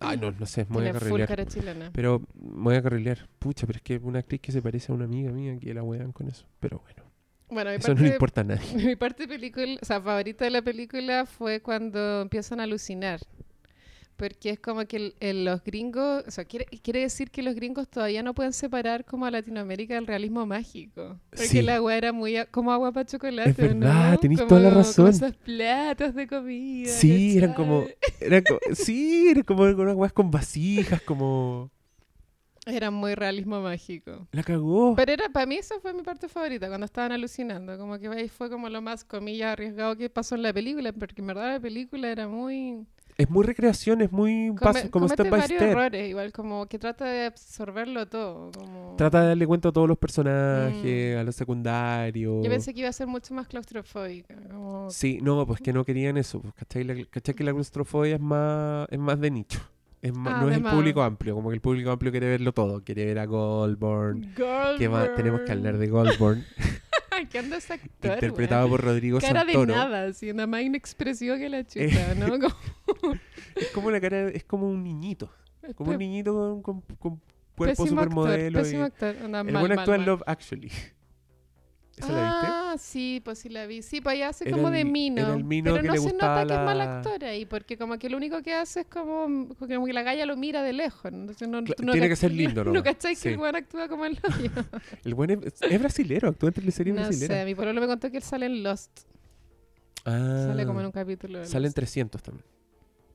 Ay, no, no sé, me voy a carrilear. cara chilena. Pero me voy a carrilear. Pucha, pero es que una actriz que se parece a una amiga mía que la wean con eso. Pero bueno, Bueno, mi eso parte, no le importa a nadie. mi parte película, o sea, favorita de la película fue cuando empiezan a alucinar. Porque es como que el- el- los gringos, o sea, quiere, quiere decir que los gringos todavía no pueden separar como a Latinoamérica del realismo mágico. Porque Sí. la agua era muy a- como agua para chocolate, Es verdad, ¿no? tenés Como- toda la como razón. esos platos de comida. Sí, eran como, era co- sí, era como unas weas con vasijas, como Era muy realismo mágico. la cagó. Pero era, para mí esa fue mi parte favorita, cuando estaban alucinando. Como que ahí fue como lo más, comillas, arriesgado que pasó en la película, porque en verdad la película era muy... Es muy recreación, es muy come- paso, como step by step. errores, igual como que trata de absorberlo todo. Como... Trata de darle cuenta a todos los personajes, Mm. a los secundarios. Yo pensé que iba a ser mucho más claustrofóbica. Como... Sí, no, pues que no querían eso. Pues, ¿cachai? La- ¿cachai? que la claustrofobia es más, es más de nicho. Es Ah, no es de el público amplio, como que el público amplio quiere verlo todo. Quiere ver a Goldborn. ¿Qué más? Tenemos que hablar de Goldborn, ¿Qué onda ese actor, interpretado weón? por Rodrigo Cara de Santoro. nada, así, nada más inexpresivo que la chuta, ¿no? Como... Es como una cara, es como un niñito. Como un niñito con, con- con cuerpo pésimo supermodelo. Actor, pésimo y- actor. Anda, el mal, buen en mal. Love Actually. ¿Esa la viste? Ah, sí, pues sí la vi. Sí, pues ahí hace Era como el- de Mino. Mino pero que no se nota que es mal la- actor ahí, porque como que lo único que hace es como, como que la galla lo mira de lejos. Entonces no, Cla- tú no tiene que ser lindo, No nomás. cachai Sí. que el buen actúa como el hoyo. El buen es, es brasilero, actúa en teleseries no sé, brasileras. mi pueblo me contó que él sale en Lost. Ah, Sale como en un capítulo de Sale en Lost. 300 también.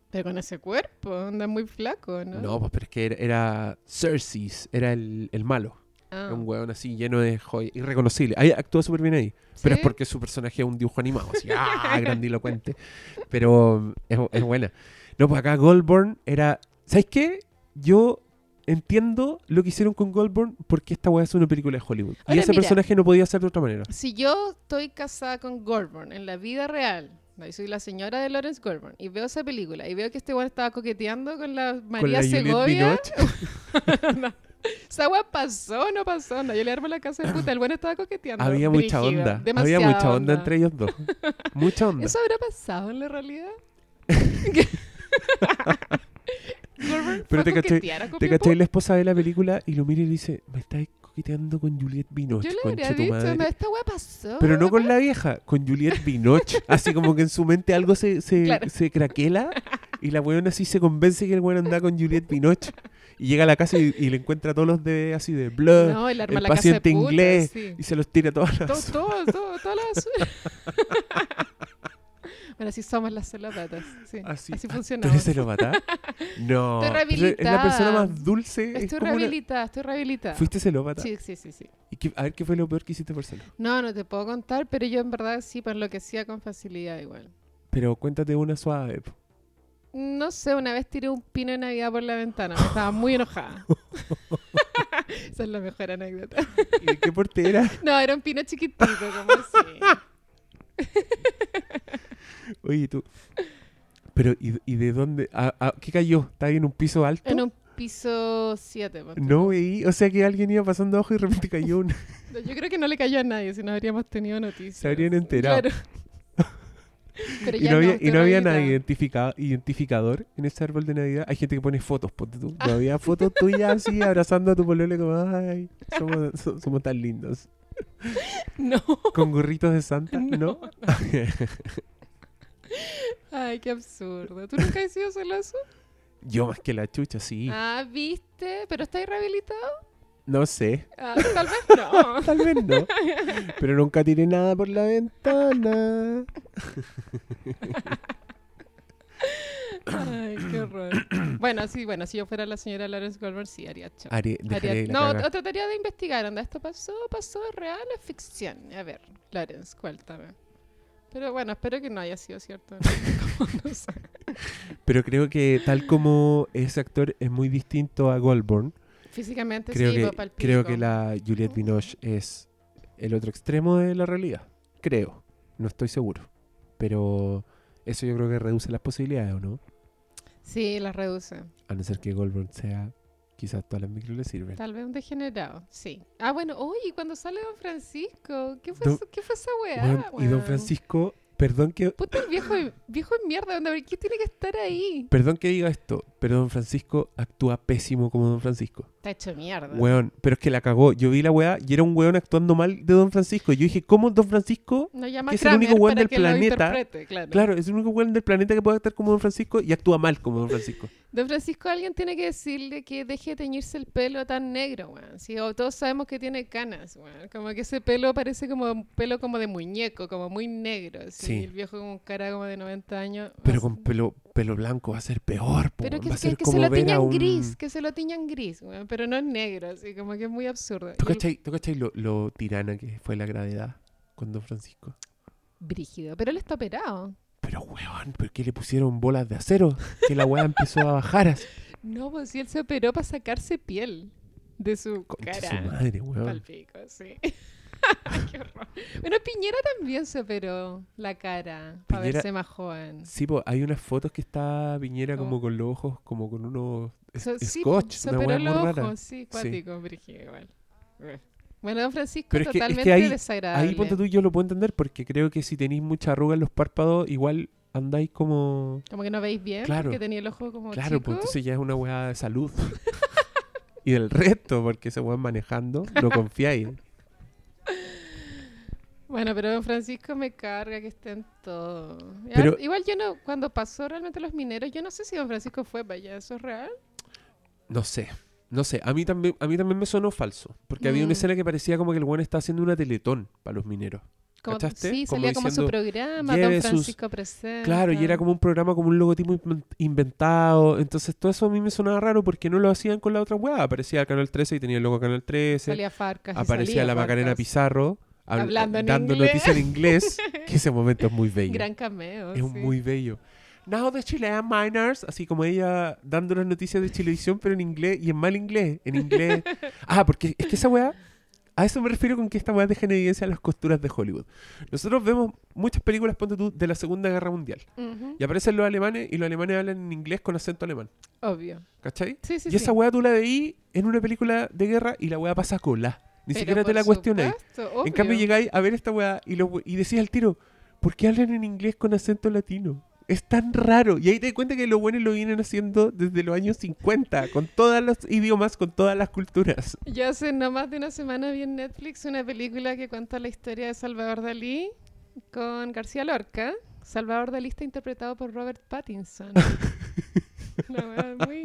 Pero con ese cuerpo, anda muy flaco, ¿no? No, pues pero es que era, era Cersei, era el, el malo. Ah. Un weón así lleno de joyas, irreconocible. Ahí actúa súper bien ahí. Pero es ¿Sí? porque su personaje es un dibujo animado, así, ¡ah! grandilocuente. Pero um, es, es buena. No, pues acá Goldborn era. ¿Sabes qué? Yo entiendo lo que hicieron con Goldborn porque esta weá es una película de Hollywood. y Ahora, ese mira. personaje no podía ser de otra manera. Si yo estoy casada con Goldborn en la vida real, y soy la señora de Lawrence Goldborn, y veo esa película, y veo que este weón estaba coqueteando con la con María la Juliette Segovia, no. Esa weá pasó o no pasó, no, yo le armo la casa de puta, el bueno estaba coqueteando. Había mucha brígido, onda. Había mucha onda entre ellos dos. Mucha onda. ¿Eso habrá pasado en la realidad? Pero te a ¿Te cachai? La esposa de la película y lo mira y le dice, me estás coqueteando con Juliette Binoche, Yo le habría dicho, madre". "No, esta weá pasó. Pero no con la vieja, con Juliette Binoche. Así como que en su mente algo se, se, Claro. se craquela y la weona así se convence que el weón anda con Juliette Binoche. Y llega a la casa y, y le encuentra todos los de así de Blood No, el la casa de paciente inglés, sí. y se los tira todas las... Todo, todo, todo, toda la basura. bueno, así somos las celópatas. Sí. Así, Así Ah, funciona. ¿Tú eres celópata? No. Estoy pero Es la persona rehabilitada. más dulce. es Estoy una- rehabilitada, estoy rehabilitada. ¿Fuiste celópata? Sí, sí, sí, sí. ¿Y qué- a ver, ¿qué fue lo peor que hiciste por celo? No, no te puedo contar, pero yo en verdad sí, por enloquecía con facilidad igual. Pero cuéntate una suave. po. No sé, una vez tiré un pino de Navidad por la ventana, me estaba muy enojada. Esa es la mejor anécdota. ¿Y de qué porte era? No, era un pino chiquitito, como así. Oye, tú. Pero, ¿y, y de dónde? ¿A, a- qué cayó? ¿Está ahí en un piso alto? En un piso 7. No veí. O sea que alguien iba pasando abajo y de repente cayó un. Yo creo que no le cayó a nadie, si no habríamos tenido noticias. Se habrían enterado. Claro. Pero y ya no había, y no había nadie identifica- identificador en ese árbol de Navidad. Hay gente que pone fotos, ponte tú. Ah. No había fotos tuyas así, abrazando a tu polole como, ay, somos, so- somos tan lindos. No. Con gorritos de Santa, ¿no? No. Ay, qué absurdo. ¿Tú nunca has sido celoso? Yo más que la chucha, sí. Ah, ¿viste? ¿Pero estáis rehabilitado? No sé. Ah, tal vez no. Tal vez no. Pero nunca tiré nada por la ventana. Ay, qué horror. Bueno, sí, bueno, si yo fuera la señora Lawrence Goldberg, sí haría show. Haría- no, o trataría de investigar, ¿onda esto pasó? ¿Pasó? ¿Es real? ¿Es ficción? A ver, Lawrence, cuéntame. Pero bueno, espero que no haya sido cierto. Como no sé. Pero creo que tal como ese actor es muy distinto a Goldborn, Físicamente creo, sí, que, pa'l creo pico. que la Juliette Binoche es el otro extremo de la realidad. Creo. No estoy seguro. Pero eso yo creo que reduce las posibilidades, ¿o no? Sí, las reduce. A no ser que Goldborn sea... Quizás todas las micros le sirven. Tal vez un degenerado, sí. Ah, bueno, oye, cuando sale Don Francisco, ¿qué fue, Don- ¿qué fue esa weá? Weón, y Don? Francisco... Perdón que, Puta, el viejo, viejo de mierda, ¿dónde- ¿por qué tiene que estar ahí? perdón que diga esto, pero Don Francisco actúa pésimo como Don Francisco. Está hecho mierda. Weón, pero es que la cagó. Yo vi la weá y era un weón actuando mal de Don Francisco. Yo dije, ¿cómo Don Francisco? No llama que es el único weón del planeta. claro. Claro, es el único weón del planeta que puede actuar como Don Francisco y actúa mal como Don Francisco. Don Francisco, alguien tiene que decirle que deje de teñirse el pelo tan negro, weón. Sí, o todos sabemos que tiene canas, weón. Como que ese pelo parece como un pelo como de muñeco, como muy negro. Sí. Y el viejo con cara como de 90 años. Pero con pelo, pelo blanco va a ser peor. po, Pero que, va a que- ser que se como lo ver a tiñan un... gris, que se lo tiñan gris. Pero no negro, así como que es muy absurdo. ¿Tú Y el- cachai, tú cachai lo, lo tirana que fue la gravedad con Don Francisco? Brígido, pero él está operado. Pero weón, ¿por qué le pusieron bolas de acero? Que la weá empezó a bajar así. No, pues si él se operó para sacarse piel de su Concha cara. su madre, weón. Palpico, sí. Qué horror. Bueno, Piñera también se operó la cara para Piñera- verse más joven. Sí, po, hay unas fotos que está Piñera Oh. como con los ojos, como con unos So- sí, scotch, se una operó weá muy rara. ojos, sí, cuático, brígido igual. Bueno, don Francisco Pero es que- es que totalmente ahí- desagradable. Ahí ponte tú yo lo puedo entender porque creo que si tenéis mucha arruga en los párpados, igual andáis como... Como que no veis bien, Claro. porque tenía el ojo como Claro, chico. pues entonces ya es una weá de salud. y del resto, porque ese weón manejando, no confiáis. Bueno, pero don Francisco me carga que esté en todo. Pero- Igual yo no, cuando pasó realmente los mineros, yo no sé si don Francisco fue para allá, ¿eso es real? No sé. No sé, a mí también, a mí también me sonó falso. Porque había Mm. una escena que parecía como que el weón está haciendo una teletón para los mineros. Como, ¿Cachaste? Sí, Como salía como su programa, "Lleve don sus-" Francisco presente. Claro, y era como un programa como un logotipo inven- inventado. Entonces todo eso a mí me sonaba raro porque no lo hacían con la otra weá. Aparecía Canal 13 y tenía el logo Canal 13. Salía Farcas. aparecía salía la Macarena. Pizarro habl- Hablando en dando inglés. noticias en inglés. que ese momento es muy bello. Gran cameo. es sí. muy bello. Now the Chilean Miners, así como ella dando las noticias de Chilevisión, pero en inglés y en mal inglés. En inglés. ah, porque es que esa weá, a eso me refiero con que esta weá deja en evidencia las costuras de Hollywood. Nosotros vemos muchas películas, ponte tú, de la Segunda Guerra Mundial. Y aparecen los alemanes y los alemanes hablan en inglés con acento alemán. Obvio. ¿Cachai? Sí, sí, y esa sí. weá tú la veí en una película de guerra y la weá pasa cola. Ni Pero siquiera te la cuestionáis. En cambio llegáis a ver esta weá y decís al tiro, ¿por qué hablan en inglés con acento latino? Es tan raro. Y ahí te das cuenta que los buenos lo vienen haciendo desde los años 50, con todos los idiomas, con todas las culturas. Yo hace no más de una semana vi en Netflix una película que cuenta la historia de Salvador Dalí con García Lorca. Salvador Dalí está interpretado por Robert Pattinson. Una muy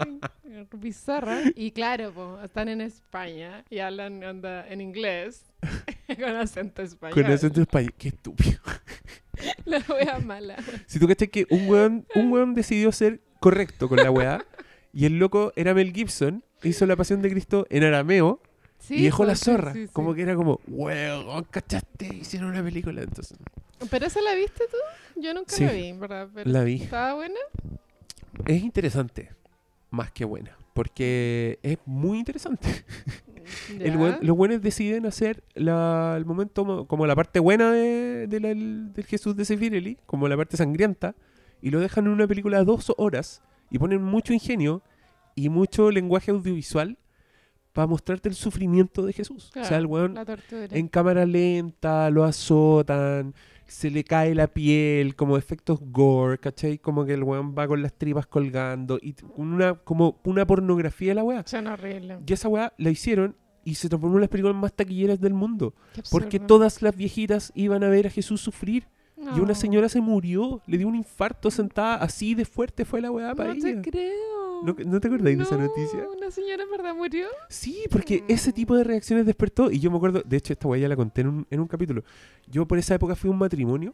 bizarra. Y claro, po, están en España y hablan onda, en inglés con acento español. Con acento español. Qué estúpido. La wea mala. Si tú cachas que un weón, un weón decidió ser correcto con la weá, y el loco era Mel Gibson, hizo la pasión de Cristo en arameo, Sí, y dejó la sí, zorra. sí, sí. Como que era como, weón, ¿cachaste? Hicieron una película. Entonces, ¿Pero esa la viste tú? Yo nunca la vi, ¿verdad? Pero la vi. ¿Estaba buena? Es interesante, más que buena, porque es muy interesante. El los buenos deciden hacer la- el momento mo- como la parte buena de, de la- el- del Jesús de Sefirelli, como la parte sangrienta, y lo dejan en una película de dos horas y ponen mucho ingenio y mucho lenguaje audiovisual para mostrarte el sufrimiento de Jesús. o sea, Claro, el weón en cámara lenta, lo azotan, se le cae la piel, como efectos gore, ¿cachai? Como que el weón va con las tripas colgando y una, como una pornografía de la weá. Son horribles. Y esa weá la hicieron y se transformó en las películas más taquilleras del mundo. Qué Porque todas las viejitas iban a ver a Jesús sufrir. Y una No. señora se murió, le dio un infarto sentada, así de fuerte fue la weá para No te ella. creo. ¿No, ¿No te acordáis de esa No, noticia? ¿Una señora en verdad murió? Sí, porque ese tipo de reacciones despertó. Y yo me acuerdo, de hecho, esta weá ya la conté en un, en un capítulo. Yo por esa época fui a un matrimonio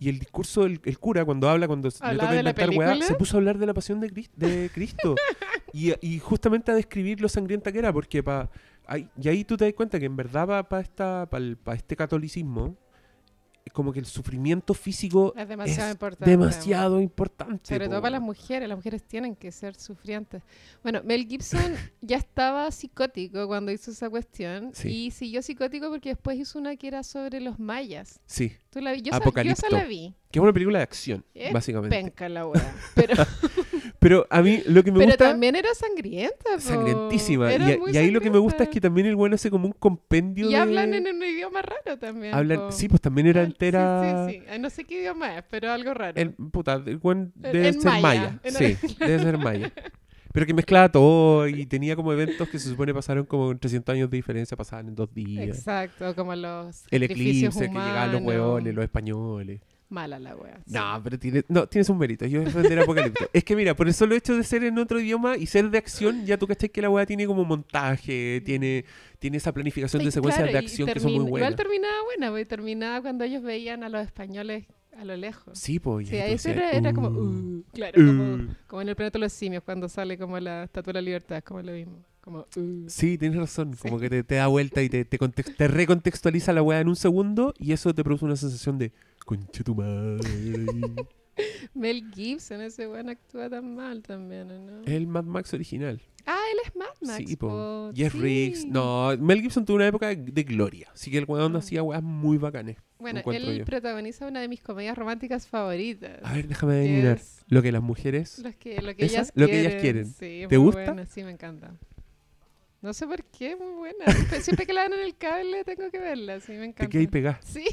y el discurso del el cura, cuando habla, cuando se- le ¿Hablaba toca inventar weá, se puso a hablar de la pasión de, Cris- de Cristo. y, y justamente a describir lo sangrienta que era, porque pa, ahí- y ahí tú te das cuenta que en verdad para esta pa este catolicismo, como que el sufrimiento físico Es demasiado es importante. demasiado importante. Sobre po, todo para las mujeres, las mujeres tienen que ser sufrientes. Bueno, Mel Gibson ya estaba psicótico cuando hizo esa cuestión Sí. y siguió psicótico porque después hizo una que era sobre los mayas. Sí, ¿Tú la vi? Yo, esa- yo Apocalipto. esa la vi. Que es una película de acción, Es básicamente. Penca la. Pero, Pero a mí lo que me pero gusta... también era sangrienta. po. Sangrientísima. Era Y, ahí lo que me gusta es que también el bueno hace como un compendio Y de... hablan en un idioma raro también. hablan- po. sí, pues también era entera... Sí, sí, no sé qué idioma es, pero algo raro. El, puta, el buen En- debe en ser maya. maya. En- Sí, debe ser maya. Pero que mezclaba todo y tenía como eventos que se supone pasaron como en 300 años de diferencia, pasaban en dos días. Exacto, como los El eclipse, que llegaban los hueones, los españoles. Mala la wea. sí. No, pero tiene, no, tienes un mérito. Yo defender Apocalipto. es que mira, por el solo hecho de ser en otro idioma y ser de acción, ya tú cachai que la weá tiene como montaje, tiene, tiene esa planificación de secuencias claro, de acción que son muy buenas. Igual terminaba buena, porque terminaba cuando ellos veían a los españoles a lo lejos. Sí, pues. Sí, entonces, era, era como, uh, uh, claro, como, uh. como en el planeta de los simios, cuando sale como la estatua de la libertad, como lo mismo. Como, uh. Sí, tienes razón. Sí. Como que te, te da vuelta y te, te, context- te recontextualiza la weá en un segundo y eso te produce una sensación de conche tu madre. Mel Gibson, ese weón actúa tan mal también, ¿o ¿no? el Mad Max original. Ah, él es Mad Max. sí, po. Jeff sí. Riggs. No, Mel Gibson tuvo una época de, gloria. Así que el weón Ah. hacía weas muy bacanes. Bueno, él yo. protagoniza una de mis comedias románticas favoritas. A ver, déjame adivinar. Lo que las mujeres. Los que, lo que ellas Lo que quieren. ellas quieren. Sí, ¿Te gusta? sí, me encanta. No sé por qué, muy buena. Siempre- que la dan en el cable tengo que verla, sí, me Te encanta. quedas pegada. Sí,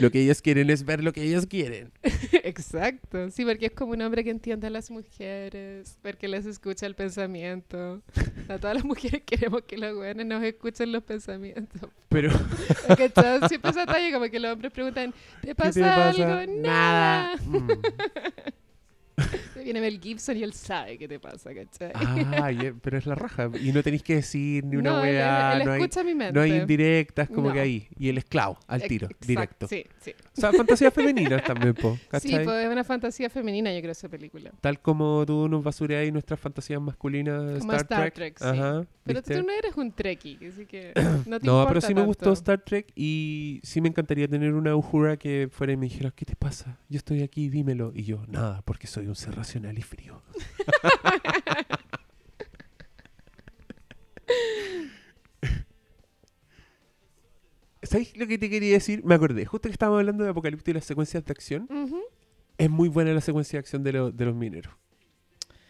Lo que ellas quieren es ver lo que ellas quieren. exacto. Sí, porque es como un hombre que entiende a las mujeres, porque les escucha el pensamiento. A todas las mujeres queremos que los güeyes nos escuchen los pensamientos. Pero. Siempre esa talla como que los hombres preguntan, ¿te pasa, ¿qué te pasa? algo? Nada. Mm. Viene Mel Gibson y él sabe qué te pasa, ¿cachai? Ah, pero es la raja. Y no tenéis que decir ni una no, weá. él, él no, hay, escucha mi mente. no hay indirectas como No. que ahí. Y el esclavo, al tiro, exacto, directo. Sí, sí. O sea, fantasías femeninas también, po. Sí, ¿Cachai? pues es una fantasía femenina, yo creo, esa película. Tal como tú nos basureas nuestras fantasías masculinas de Como Star, Star Trek. Trek, sí. Ajá. Pero ¿viste? tú no eres un Trekkie, así que no te No, pero sí me gustó. Star Trek y sí me encantaría tener una Uhura que fuera y me dijera, ¿qué te pasa? Yo estoy aquí, dímelo. Y yo, nada, porque soy un ser racional y frío. ¿Sabéis lo que te quería decir? Me acordé, justo que estábamos hablando de Apocalipto y las secuencias de acción. Es muy buena la secuencia de acción de, lo- de los mineros.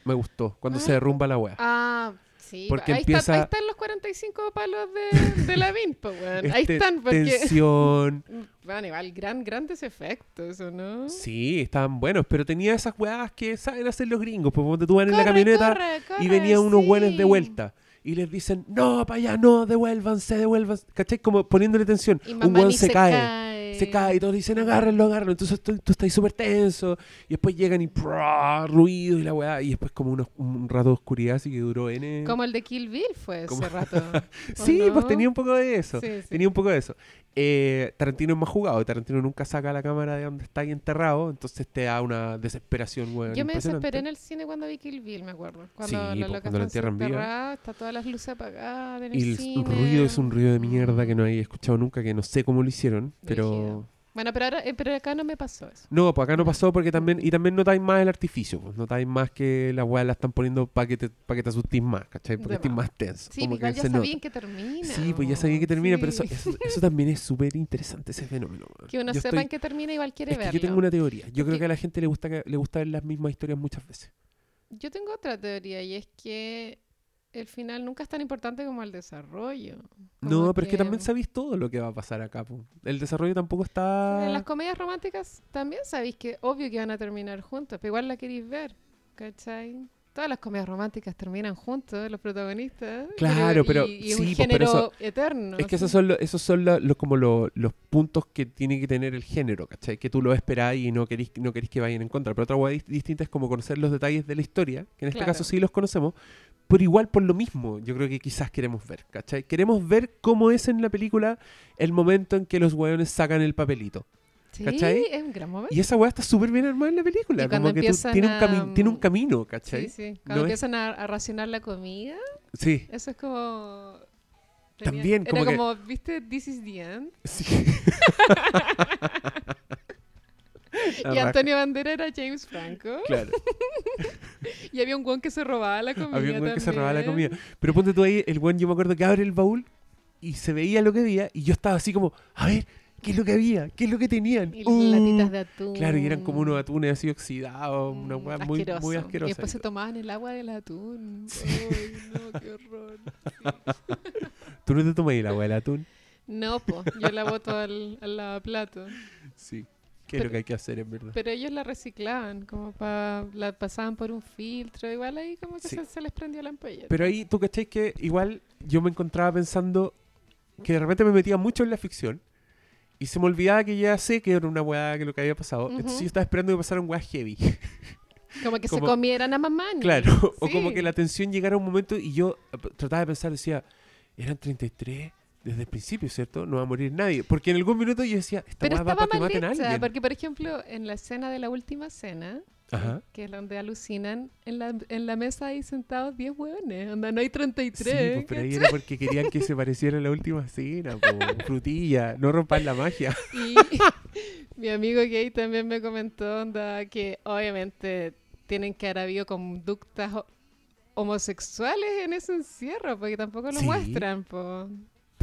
Me gustó, cuando se Ah. derrumba la wea. Ah, sí. Porque ahí, empieza- está- ahí están los 45 palos de, de la VIN, pues, weón. Ahí Este, están, porque... Tensión. Bueno, igual, gran, grandes efectos, ¿o no? Sí, estaban buenos, pero tenía esas weas que saben hacer los gringos. Pues cuando tú vas en la camioneta corre, y venían unos sí. buenos de vuelta. Y les dicen, no, para allá, no, devuélvanse, devuélvanse. ¿Cachai? Como poniéndole tensión. Y Un weón se, cae, cae. Se cae y todos dicen, agárrenlo, agárrenlo. Entonces tú, tú estás súper tenso. Y después llegan y ¡prua! ruido y la weá. Y después como unos- un rato de oscuridad así que duró N. Como el de Kill Bill fue Como- ese rato. ¿o Sí, pues tenía un poco de eso. Sí, sí. Tenía un poco de eso. Eh, Tarantino es más jugado. Tarantino nunca saca la cámara de donde está ahí enterrado. Entonces te da una desesperación, weón. Yo me desesperé en el cine cuando vi Kill Bill, me acuerdo. Cuando Sí, la pues, loca cuando la entierran viva. está todas las luces apagadas en el, Y el cine. ruido es un ruido de mierda que no había escuchado nunca, que no sé cómo lo hicieron, pero Bueno, pero, ahora, eh, pero acá no me pasó eso. No, pues acá no pasó porque también, y también notáis más el artificio, pues notáis más que la weá la están poniendo para que te, para que te asustís más, ¿cachai? Porque estés más. tenso. Sí, como que ya sabían que termina. Sí, pues ya po. sabía que termina, pero eso, eso, eso también es súper interesante, ese fenómeno. Que uno Yo sepa estoy- en qué termina, igual quiere es que verlo. yo tengo una teoría. Yo creo que a la gente le gusta que- le gusta ver las mismas historias muchas veces. Yo tengo otra teoría y es que el final nunca es tan importante como el desarrollo. No, Como pero es que también sabéis todo lo que va a pasar acá. po. El desarrollo tampoco está... En las comedias románticas también sabéis que obvio que van a terminar juntos, pero igual la queréis ver, ¿cachai? Todas las comedias románticas terminan juntos, los protagonistas. Claro, pero- Y, y sí, un pues, género pero eso- eterno. Es que esos sí. son, lo- esos son los- como lo- los puntos que tiene que tener el género, ¿cachai? Que tú lo esperás y no querís, no querís que vayan en contra. Pero otra hueá dis- distinta es como conocer los detalles de la historia, que en este Claro. caso sí los conocemos, pero igual por lo mismo yo creo que quizás queremos ver, ¿cachai? Queremos ver cómo es en la película el momento en que los hueones sacan el papelito. Sí, ¿cachai? es un gran momento. Y esa hueá está súper bien armada en la película. Como que tú- tiene, un a, tiene un camino, ¿cachai? Sí, sí. No Cuando es- empiezan a, a racionar la comida, Sí. eso es como... También, era como que- como, ¿viste? This is the end. sí. Y Antonio Bandera era James Franco. Claro. Y había un guan que se robaba la comida Había un weón que se robaba la comida. Pero ponte tú ahí, el weón, yo me acuerdo que abre el baúl y se veía lo que había y yo estaba así como, a ver, ¿qué es lo que había? ¿Qué es lo que tenían? Y Uh, latitas de atún. Claro, y eran como unos atunes así oxidados, una Mm, weá muy, muy asqueroso. asquerosa. Y después se tomaban el agua del atún. Sí. Ay, no, qué horror. ¿Tú no te tomas el agua del atún? No, pues, yo la boto al, al lavaplato. Sí. ¿Qué es Pero- lo que hay que hacer, en verdad? Pero ellos la reciclaban, como para. La pasaban por un filtro, igual ahí como que Sí. se, se les prendió la ampolla. Pero ahí, ¿tú cachai que igual yo me encontraba pensando que de repente me metía mucho en la ficción y se me olvidaba que ya sé que era una weá que lo que había pasado. Entonces Ujú. yo estaba esperando que pasaran weas heavy. Como que como- se comieran a mamá. Claro, o como Sí. que la tensión llegara a un momento y yo eh, trataba de pensar, decía, eran 33 desde el principio, ¿cierto? No va a morir nadie. Porque en algún minuto yo decía, esta Pero va estaba para que mal maten a alguien. porque por ejemplo, en la escena de la última cena, Ajá. que es donde alucinan, en la, en la mesa hay sentados 10 hueones, onda, no hay Sí, 33. pues, pero ahí era porque querían que se pareciera a la última cena, po, frutilla, no rompan la magia. Y mi amigo gay también me comentó onda, que obviamente tienen que haber habido conductas ho- homosexuales en ese encierro, porque tampoco lo Sí. muestran. Po.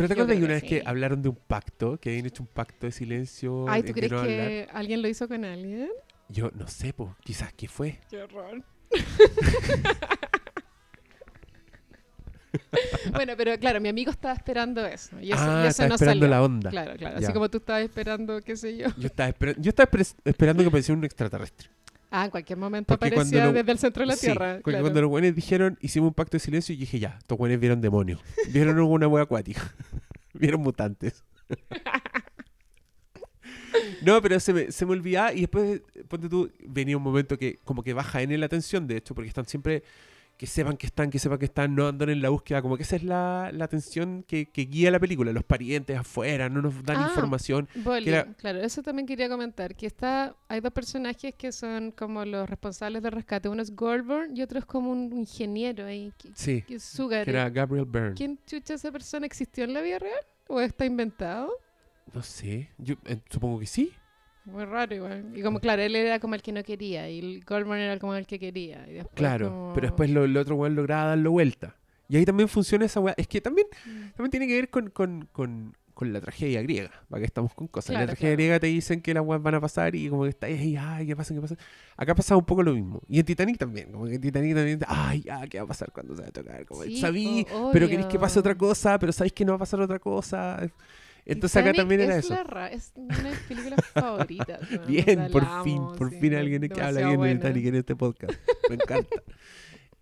Pero te Yo acuerdas que una que vez que sí. hablaron de un pacto, que habían hecho un pacto de silencio, Ay, de- ¿tú de crees no hablar? que alguien lo hizo con alguien? Yo no sé, pues, quizás qué fue. Qué horror. bueno, pero claro, mi amigo estaba esperando eso. Y eso, ah, y eso estaba no esperando salió. la onda. Claro, claro. Ya. Así como tú estabas esperando, qué sé yo. Yo estaba, espera- yo estaba espre- esperando que apareciera un extraterrestre. Ah, en cualquier momento Porque aparecía lo- desde el centro de la Sí, Tierra. porque claro. cuando los buenos dijeron, hicimos un pacto de silencio, y dije, ya, estos buenos vieron demonios. Vieron alguna wea acuática. vieron mutantes. no, pero se me, se me olvidaba y después, ponte tú, venía un momento que como que baja en la atención, de hecho, porque están siempre, que sepan que están, que sepan que están, no andan en la búsqueda, como que esa es la, la atención que, que guía la película, los parientes afuera, no nos dan Ah. información. Era- claro, eso también quería comentar, que está, hay dos personajes que son como los responsables del rescate, uno es Goldburn y otro es como un ingeniero ahí, que, Sí, que es Sugar. que era Gabriel Byrne. ¿Quién chucha esa persona existió en la vida real? ¿O está inventado? No sé, yo eh, supongo que sí. Muy raro igual. Y como, claro, él era como el que no quería y el Goldburn era como el que quería. Y después Claro, como- pero después lo, el otro weón lograba darlo vuelta. Y ahí también funciona esa weá. Es que también, Mm. también tiene que ver con, con, con, con la tragedia griega. Para que estamos con cosas. en la Claro, tragedia claro. griega te dicen que las weas van a pasar y como que está ahí, ay, ¿qué pasa? ¿Qué pasa? Acá pasa un poco lo mismo. Y en Titanic también. Como que en Titanic también, ay, ah, ¿qué va a pasar cuando se va a tocar? Como, Sí, sabí, pero queréis que pase otra cosa, pero sabéis que no va a pasar otra cosa. Entonces acá Titanic también era es eso. la es una de mis películas favoritas. Bien, por la fin, amo, por sí, fin alguien que habla bien de buena. Titanic en este podcast. Me encanta.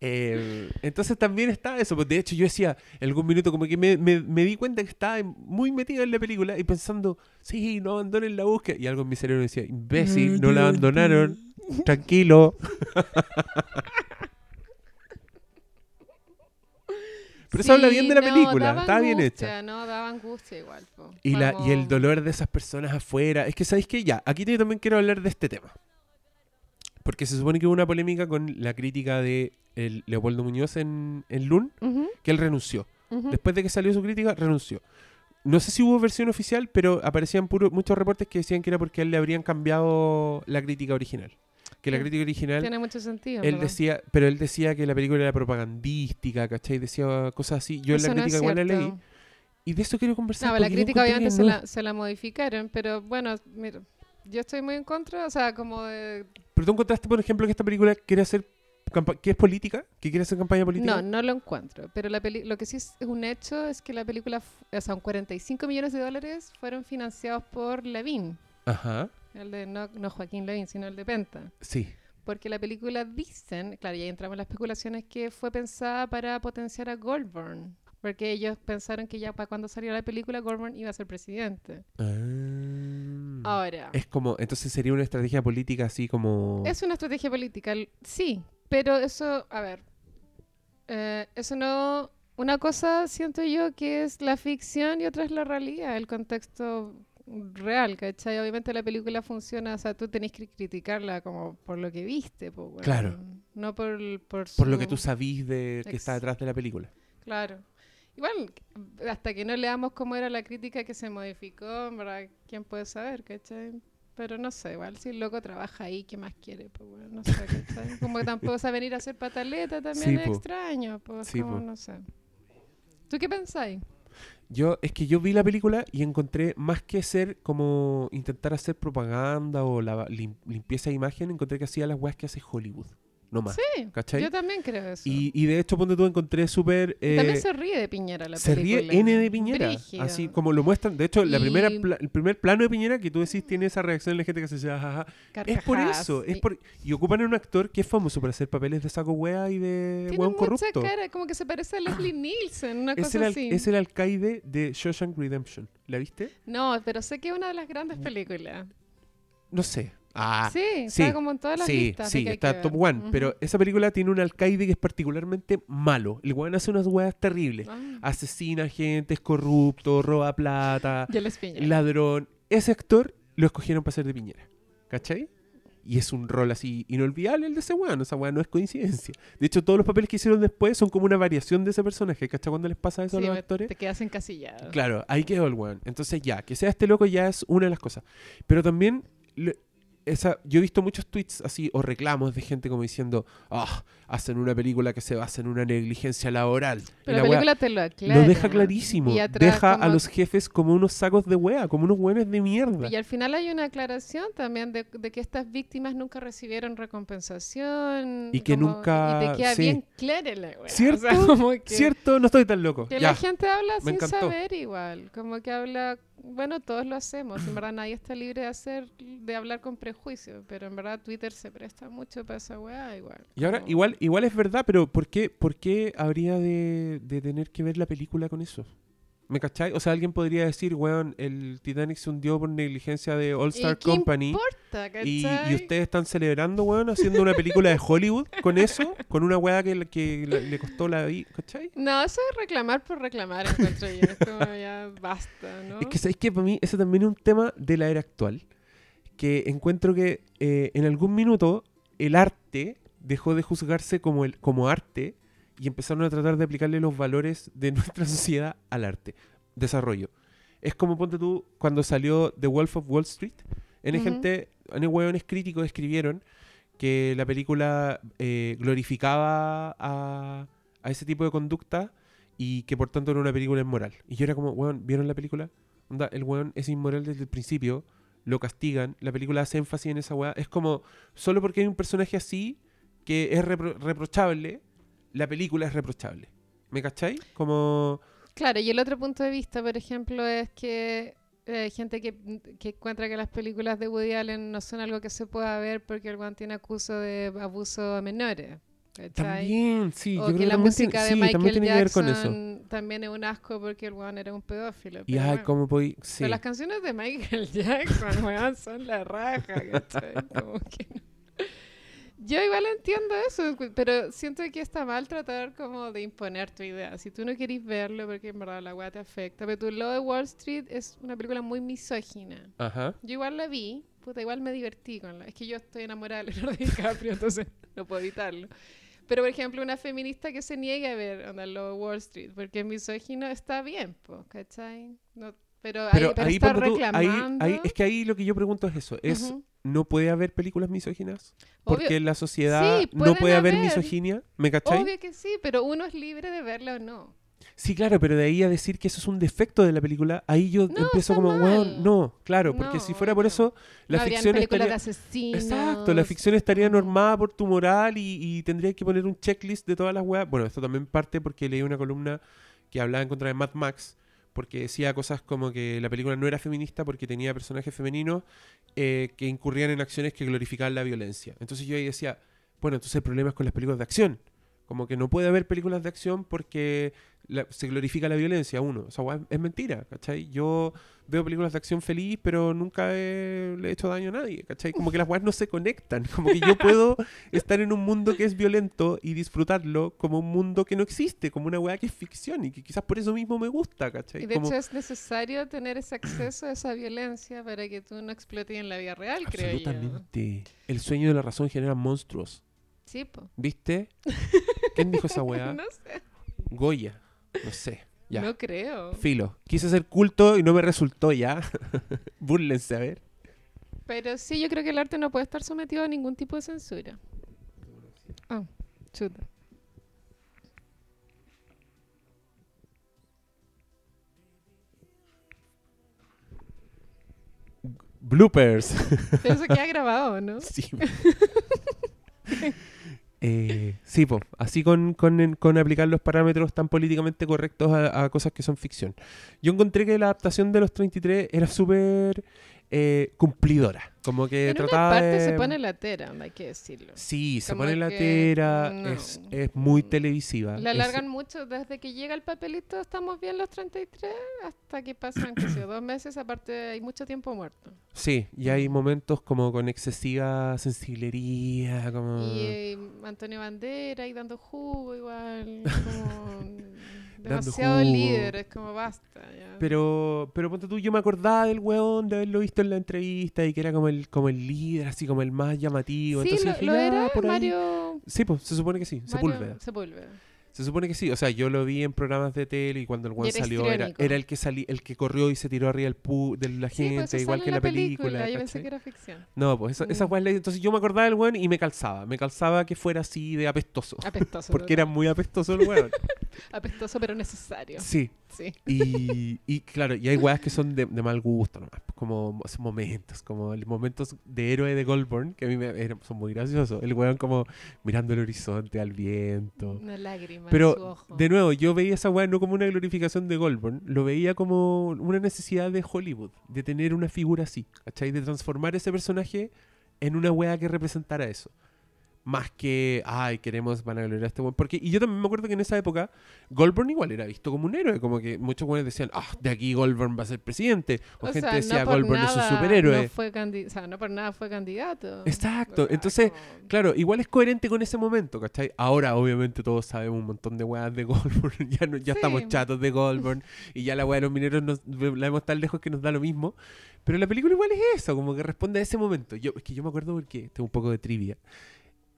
Eh, entonces también está eso. Pues de hecho, yo decía, en algún minuto como que me, me- me di cuenta que estaba muy metido en la película y pensando, sí, no abandonen la búsqueda. Y algo en mi cerebro decía, imbécil, no la abandonaron. Tranquilo. Pero eso habla bien de la no, película, estaba bien hecha. No, daba angustia igual. po. Y, la, y el dolor de esas personas afuera. Es que, ¿sabéis qué? Ya, aquí yo también quiero hablar de este tema. Porque se supone que hubo una polémica con la crítica de el Leopoldo Muñoz en, en Lun, que él renunció. Después de que salió su crítica, renunció. no sé si hubo versión oficial, pero aparecían puro- muchos reportes que decían que era porque a él le habrían cambiado la crítica original. Que la crítica original, Tiene mucho sentido. él ¿verdad? decía, pero él decía que la película era propagandística, ¿cachai? Decía cosas así. Yo en la no crítica igual la leí. Y de eso quiero conversar. No, la crítica obviamente se la, se la modificaron, pero bueno, mira, yo estoy muy en contra, o sea, como de... Pero tú encontraste, por ejemplo, que esta película quiere hacer que es política, que quiere hacer campaña política. No, no lo encuentro, pero la peli- lo que sí es un hecho es que la película, o sea, un 45 millones de dólares fueron financiados por Levin, Ajá, el de no, no Joaquín Levin, sino el de Penta. sí. Porque la película dicen, claro, ya entramos en las especulaciones, que fue pensada para potenciar a Goldburn. Porque ellos pensaron que ya para cuando salió la película, Goldburn iba a ser presidente. Ah. Ahora, Es como, entonces sería una estrategia política así como... es una estrategia política, sí, pero eso, a ver, eh, eso no... Una cosa siento yo que es la ficción y otra es la realidad, el contexto real, ¿cachai? Obviamente la película funciona, o sea, tú tenés que criticarla como por lo que viste, pues, bueno, Claro. No por, por, Por lo que su- tú sabís de que está detrás de la película. Claro. Igual, hasta que no leamos cómo era la crítica que se modificó, verdad, ¿quién puede saber, cachai? Pero no sé, igual si el loco trabaja ahí, ¿qué más quiere? Pues bueno, no sé, ¿cachai? Como que tampoco sabe venir a hacer pataleta también Sí, es po. extraño, pues Sí, no sé. ¿Tú qué pensáis? Yo, es que yo vi la película y encontré, más que ser como intentar hacer propaganda o la lim- limpieza de imagen, encontré que hacía las weas que hace Hollywood. No más. Sí, ¿Cachai? yo también creo eso. Y, y de hecho, ponte tú, encontré súper... Y también eh, se ríe de Piñera la se película. ríe N de Piñera. Brígido. Así como lo muestran. De hecho, la primera el primer plano de Piñera que tú decís tiene esa reacción de la gente que se dice, "Ajaja". Es por eso. Es Y por... Y ocupan a un actor que es famoso por hacer papeles de saco wea y de Tiene weón corrupto. cara, como que se parece a Leslie Nielsen, una Es cosa el, así. es el alcaide de Shawshank Redemption. ¿La viste? No, pero sé que es una de las grandes películas. No sé. Ah, sí, sí, está como en todas las sí, listas. sí, que está que top ver. one. Pero esa película tiene un alcaide que es particularmente malo. El weón hace unas weas terribles. Ah, Asesina gente, es corrupto, roba plata, ladrón. Ese actor lo escogieron para ser de Piñera. ¿Cachai? Y es un rol así inolvidable el de ese weón. Esa weá no es coincidencia. De hecho, todos los papeles que hicieron después son como una variación de ese personaje. ¿Cachai? Cuando les pasa eso Sí, a los actores. te quedas encasillado. Claro, ahí quedó el weón. Entonces ya, que sea este loco ya es una de las cosas. Pero también, esa, yo he visto muchos tweets así o reclamos de gente como diciendo, ah, hacen una película que se basa en una negligencia laboral. Pero la película te lo aclara. lo deja clarísimo. Y Deja a los jefes como unos sacos de wea, como unos weones de mierda. Y al final hay una aclaración también de, de que estas víctimas nunca recibieron recompensación. Y que como- nunca- Y te queda sí. bien clara la wea. ¿Cierto? O sea, como que, ¿Cierto? No estoy tan loco. que ya. la gente habla me sin encantó. saber igual. Como que habla. Bueno, todos lo hacemos. En verdad nadie está libre de hacer de hablar con prejuicio. Pero en verdad Twitter se presta mucho para esa weá igual. Y ahora, como- igual, igual es verdad, pero ¿por qué, por qué habría de, de tener que ver la película con eso? ¿Me cachai? O sea, alguien podría decir, weón, el Titanic se hundió por negligencia de All Star ¿Y Company. importa, Y, y ustedes están celebrando, weón, haciendo una película de Hollywood con eso, con una weá que, le- que le, le costó la vida, ¿cachai? No, eso es reclamar por reclamar, encuentro yo. Es como ya basta, ¿no? Es que, ¿sabéis que Para mí, ese también es un tema de la era actual. Que encuentro que eh, en algún minuto el arte dejó de juzgarse como, el, como arte y empezaron a tratar de aplicarle los valores de nuestra sociedad al arte. Desarrollo. Es como, ponte tú, cuando salió The Wolf of Wall Street, N Ujú. gente, N hueones críticos escribieron que la película eh, glorificaba a, a ese tipo de conducta y que por tanto era una película inmoral. Y yo era como, weón, ¿vieron la película? Onda, el weón es inmoral desde el principio, lo castigan, la película hace énfasis en esa weá. Es como, solo porque hay un personaje así que es repro- reprochable, la película es reprochable. ¿Me cachai? Como... Claro, y el otro punto de vista, por ejemplo, es que eh, hay gente que, que encuentra que las películas de Woody Allen no son algo que se pueda ver porque el guan tiene acuso de abuso a menores. ¿cachai? También, sí, o yo creo que la también música de sí, Michael que ver con eso. Jackson también es un asco porque el guan era un pedófilo. Y pero ay, bueno. cómo podí... Sí. Pero las canciones de Michael Jackson, weón, son la raja, ¿cachai? Como que no. Yo igual entiendo eso, pero siento que está mal tratar como de imponer tu idea. Si tú no querís verlo, porque en verdad la weá te afecta. Pero tu Lo de Wall Street es una película muy misógina. Ajá. Yo igual la vi, puta, igual me divertí con la... Es que yo estoy enamorada de Leonardo DiCaprio, entonces no puedo evitarlo. Pero, por ejemplo, una feminista que se niegue a ver onda, lo Wall Street, porque es misógino, está bien, po, ¿cachai? No, pero, Pero ahí, pero ahí, está ponte tú, ahí- reclamando. ahí- es que ahí lo que yo pregunto es eso, es Ujú. ¿No puede haber películas misóginas? Obvio- Porque en la sociedad Sí, no puede haber haber. misoginia, ¿me cachai? Obvio que sí, pero uno es libre de verla o no. Sí, claro, pero de ahí a decir que eso es un defecto de la película, ahí yo No, empiezo como, weón, no, claro, porque No, si fuera por eso, la no ficción estaría... de asesinos. Exacto, la ficción estaría normada por tu moral y, y tendría que poner un checklist de todas las weas. Bueno, esto también parte porque leí una columna que hablaba en contra de Mad Max, porque decía cosas como que la película no era feminista porque tenía personajes femeninos eh, que incurrían en acciones que glorificaban la violencia. Entonces yo ahí decía, bueno, entonces el problema es con las películas de acción. Como que no puede haber películas de acción porque la- se glorifica la violencia, uno. O sea, weá, es mentira, ¿cachai? Yo veo películas de acción feliz, pero nunca he- le he hecho daño a nadie, ¿cachai? Como que las weas no se conectan. Como que yo puedo estar en un mundo que es violento y disfrutarlo como un mundo que no existe, como una wea que es ficción y que quizás por eso mismo me gusta, ¿cachai? Y de Como- hecho es necesario tener ese acceso a esa violencia para que tú no explotes en la vida real, creo yo. Absolutamente. El sueño de la razón genera monstruos. Sí, po. ¿Viste? ¿Quién dijo esa weá? No sé. Goya. No sé. Ya. No creo. Filo. Quise hacer culto y no me resultó ya. Búrlense, a ver. Pero sí, yo creo que el arte no puede estar sometido a ningún tipo de censura. Ah, chuta. Bloopers. Pero eso queda grabado, ¿no? sí. Eh, sí, po. así con, con, con aplicar los parámetros tan políticamente correctos a, a cosas que son ficción. Yo encontré que la adaptación de los 33 era súper eh, cumplidora. Como que En una trataba parte de... se pone latera, hay que decirlo. Sí, se como pone latera, no. es, es muy televisiva. La es- alargan mucho desde que llega el papelito, estamos bien los 33, hasta que pasan, yo, dos meses, aparte hay mucho tiempo muerto. Sí, y hay momentos como con excesiva sensiblería, como... Y eh, Antonio Bandera ahí dando jugo igual, como demasiado jugo. líder, es como basta. ya. Pero, pero ponte tú, yo me acordaba del weón de haberlo visto en la entrevista y que era como el, como el líder, así como el más llamativo. sí, Entonces lo, dije, lo "Ya, era por ahí". Sí, pues se supone que sí, Mario Sepúlveda. Sepúlveda. Se supone que sí, o sea, yo lo vi en programas de tele y cuando el era salió era, era el que salí, el que corrió y se tiró arriba del pu de la Sí, gente, pues eso igual que en la película. Yo pensé que era ficción. No, pues esa, esa Mm. entonces yo me acordaba del weón y me calzaba, me calzaba que fuera así de apestoso. Apestoso. Porque era muy apestoso el weón. Apestoso pero necesario. Sí, Sí. Y, y claro, y hay weas que son de, de mal gusto nomás, como momentos, como los momentos de héroe de Goldborn, que a mí me, son muy graciosos. El weón como mirando el horizonte, al viento. Una lágrima en su Pero, ojo. de nuevo, yo veía esa wea no como una glorificación de Goldborn, lo veía como una necesidad de Hollywood, de tener una figura así, ¿cachai? De transformar ese personaje en una wea que representara eso. Más que, ay, queremos vanagloriar a este weón. Porque, y yo también me acuerdo que en esa época, Goldborn igual era visto como un héroe. Como que muchos weones decían, ah, de aquí Goldborn va a ser presidente. O, O gente sea, decía, no Goldborn es un nada superhéroe. No fue o sea, no por nada fue candidato. Exacto. Entonces, como- Claro, igual es coherente con ese momento, ¿cachai? Ahora, obviamente, todos sabemos un montón de weas de Goldborn. ya no, ya Sí. estamos chatos de Goldborn. y ya la wea de los mineros nos, la vemos tan lejos que nos da lo mismo. Pero la película igual es eso, como que responde a ese momento. Yo, es que yo me acuerdo porque tengo un poco de trivia.